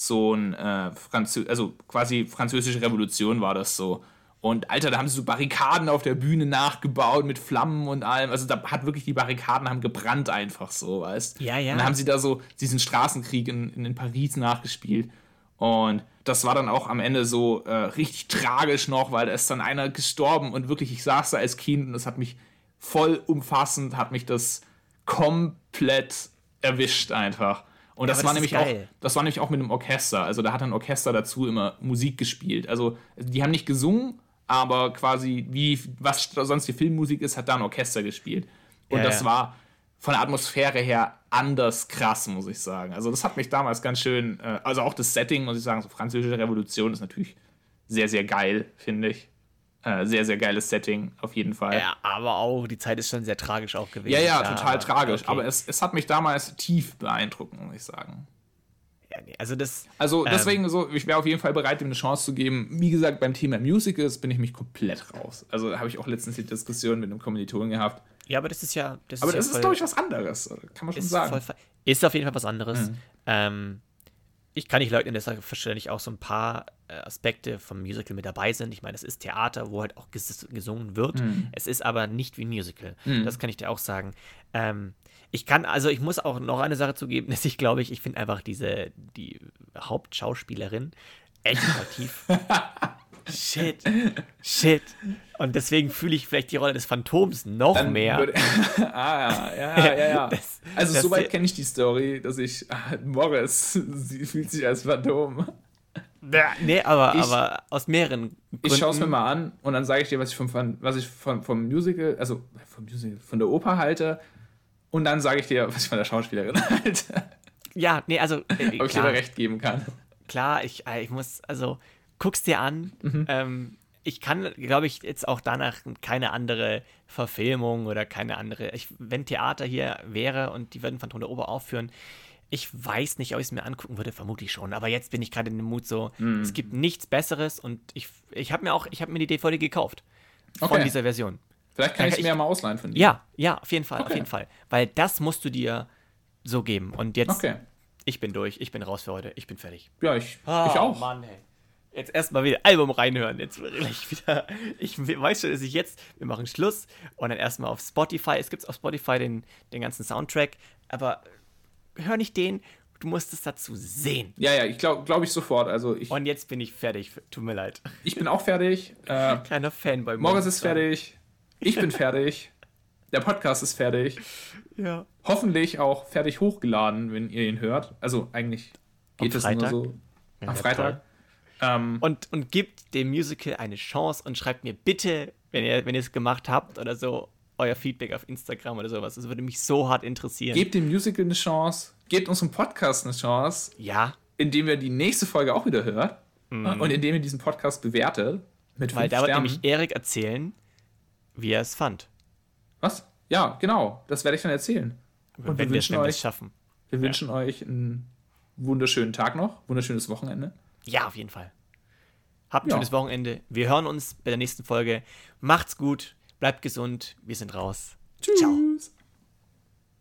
so ein äh, Franzö also quasi französische Revolution war das so. Und Alter, da haben sie so Barrikaden auf der Bühne nachgebaut mit Flammen und allem. Also da hat wirklich die Barrikaden haben gebrannt einfach so, weißt? Ja, ja. Und dann haben sie da so diesen Straßenkrieg in, in, in Paris nachgespielt. Und das war dann auch am Ende so äh, richtig tragisch noch, weil da ist dann einer gestorben und wirklich, ich saß da als Kind und das hat mich voll umfassend, hat mich das komplett erwischt einfach. Und das war das nämlich auch, das war nämlich auch mit einem Orchester. Also da hat ein Orchester dazu immer Musik gespielt. Also die haben nicht gesungen, aber quasi wie was sonst die Filmmusik ist, hat da ein Orchester gespielt. Und Ja, das ja. war von der Atmosphäre her anders krass, muss ich sagen. Also das hat mich damals ganz schön, äh, also auch das Setting, muss ich sagen, so französische Revolution ist natürlich sehr, sehr geil, finde ich. Äh, sehr, sehr geiles Setting, auf jeden Fall. ja, aber auch, die Zeit ist schon sehr tragisch auch gewesen. Ja, ja, total tragisch. okay. Aber es, es hat mich damals tief beeindruckt, muss ich sagen. ja, nee, also das, Also Ähm. deswegen so, ich wäre auf jeden Fall bereit, ihm eine Chance zu geben. Wie gesagt, beim Thema Musicals bin ich mich komplett raus. Also habe ich auch letztens die Diskussion mit einem Kommilitonen gehabt. ja, aber das ist ja, das Aber ist ja das ist, voll- glaube ich, was anderes. Kann man schon ist, sagen. voll, ist auf jeden Fall was anderes. Mhm. Ähm, ich kann nicht leugnen, dass da wahrscheinlich auch so ein paar Aspekte vom Musical mit dabei sind. Ich meine, es ist Theater, wo halt auch ges gesungen wird. Mhm. Es ist aber nicht wie ein Musical. Das kann ich dir auch sagen. Ähm, ich kann, also ich muss auch noch eine Sache zugeben, dass ich glaube ich, ich finde einfach diese, die Hauptschauspielerin echt attraktiv. Shit. Shit. Und deswegen fühle ich vielleicht die Rolle des Phantoms noch Dann mehr. würde- ah, ja, ja, ja, ja. Das- also das- soweit kenne ich die Story, dass ich, ah, Morris, sie fühlt sich als Phantom. Nee, aber, Ich- aber aus mehreren Gründen. Ich schaue es mir mal an und dann sage ich dir, was ich vom, was ich vom, vom Musical, also vom Musical, von der Oper halte. Und dann sage ich dir, was ich von der Schauspielerin halte. Ja, nee, also äh, Ob ich dir da recht geben kann. klar ich, äh, ich muss, also guck's dir an. Mhm. Ähm, ich kann, glaube ich, jetzt auch danach keine andere Verfilmung oder keine andere. Ich, wenn Theater hier wäre und die würden Phantom der Oper aufführen, ich weiß nicht, ob ich es mir angucken würde, vermutlich schon. Aber jetzt bin ich gerade in dem Mut so, Mhm. es gibt nichts Besseres und ich, ich habe mir auch, ich habe mir die DVD gekauft. Von Okay. dieser Version. Vielleicht kann ich es mir ja mal ausleihen von dir. Ja, ja, auf jeden Fall, auf Okay. jeden Fall. Weil das musst du dir so geben. Und jetzt, Okay. ich bin durch, ich bin raus für heute, ich bin fertig. Ja, ich, ich auch. Oh, Mann, ey. Jetzt erstmal wieder Album reinhören. Jetzt will ich wieder. Ich weiß schon, dass ich jetzt. Wir machen Schluss und dann erstmal auf Spotify. Es gibt auf Spotify den, den ganzen Soundtrack. Aber hör nicht den. Du musst es dazu sehen. Ja, ja, ich glaube glaub ich sofort. Also ich, Und jetzt bin ich fertig. Tut mir leid. ich bin auch fertig. Äh, Kleiner Fanboy. Morris ist fertig. Ich bin fertig. Der Podcast ist fertig. Ja. Hoffentlich auch fertig hochgeladen, wenn ihr ihn hört. Also eigentlich geht Am es nur Freitag? so. Ja, am. Freitag. Ähm, Und, und gibt dem Musical eine Chance und schreibt mir bitte, wenn ihr wenn ihr es gemacht habt oder so, euer Feedback auf Instagram oder sowas. Das würde mich so hart interessieren. gebt dem Musical eine Chance. Gebt unserem Podcast eine Chance, ja, indem ihr die nächste Folge auch wieder hört. Mhm. Und indem ihr diesen Podcast bewertet. Mit Weil da wird nämlich Erik erzählen, wie er es fand. Was? Ja, genau. Das werde ich dann erzählen. Und wir wenn wir, euch- es schaffen. Wir wünschen euch einen wunderschönen Tag noch, wunderschönes Wochenende. Ja, auf jeden Fall. Habt ein Ja. schönes Wochenende. Wir hören uns bei der nächsten Folge. Macht's gut, bleibt gesund. Wir sind raus. Ciao. Tschüss.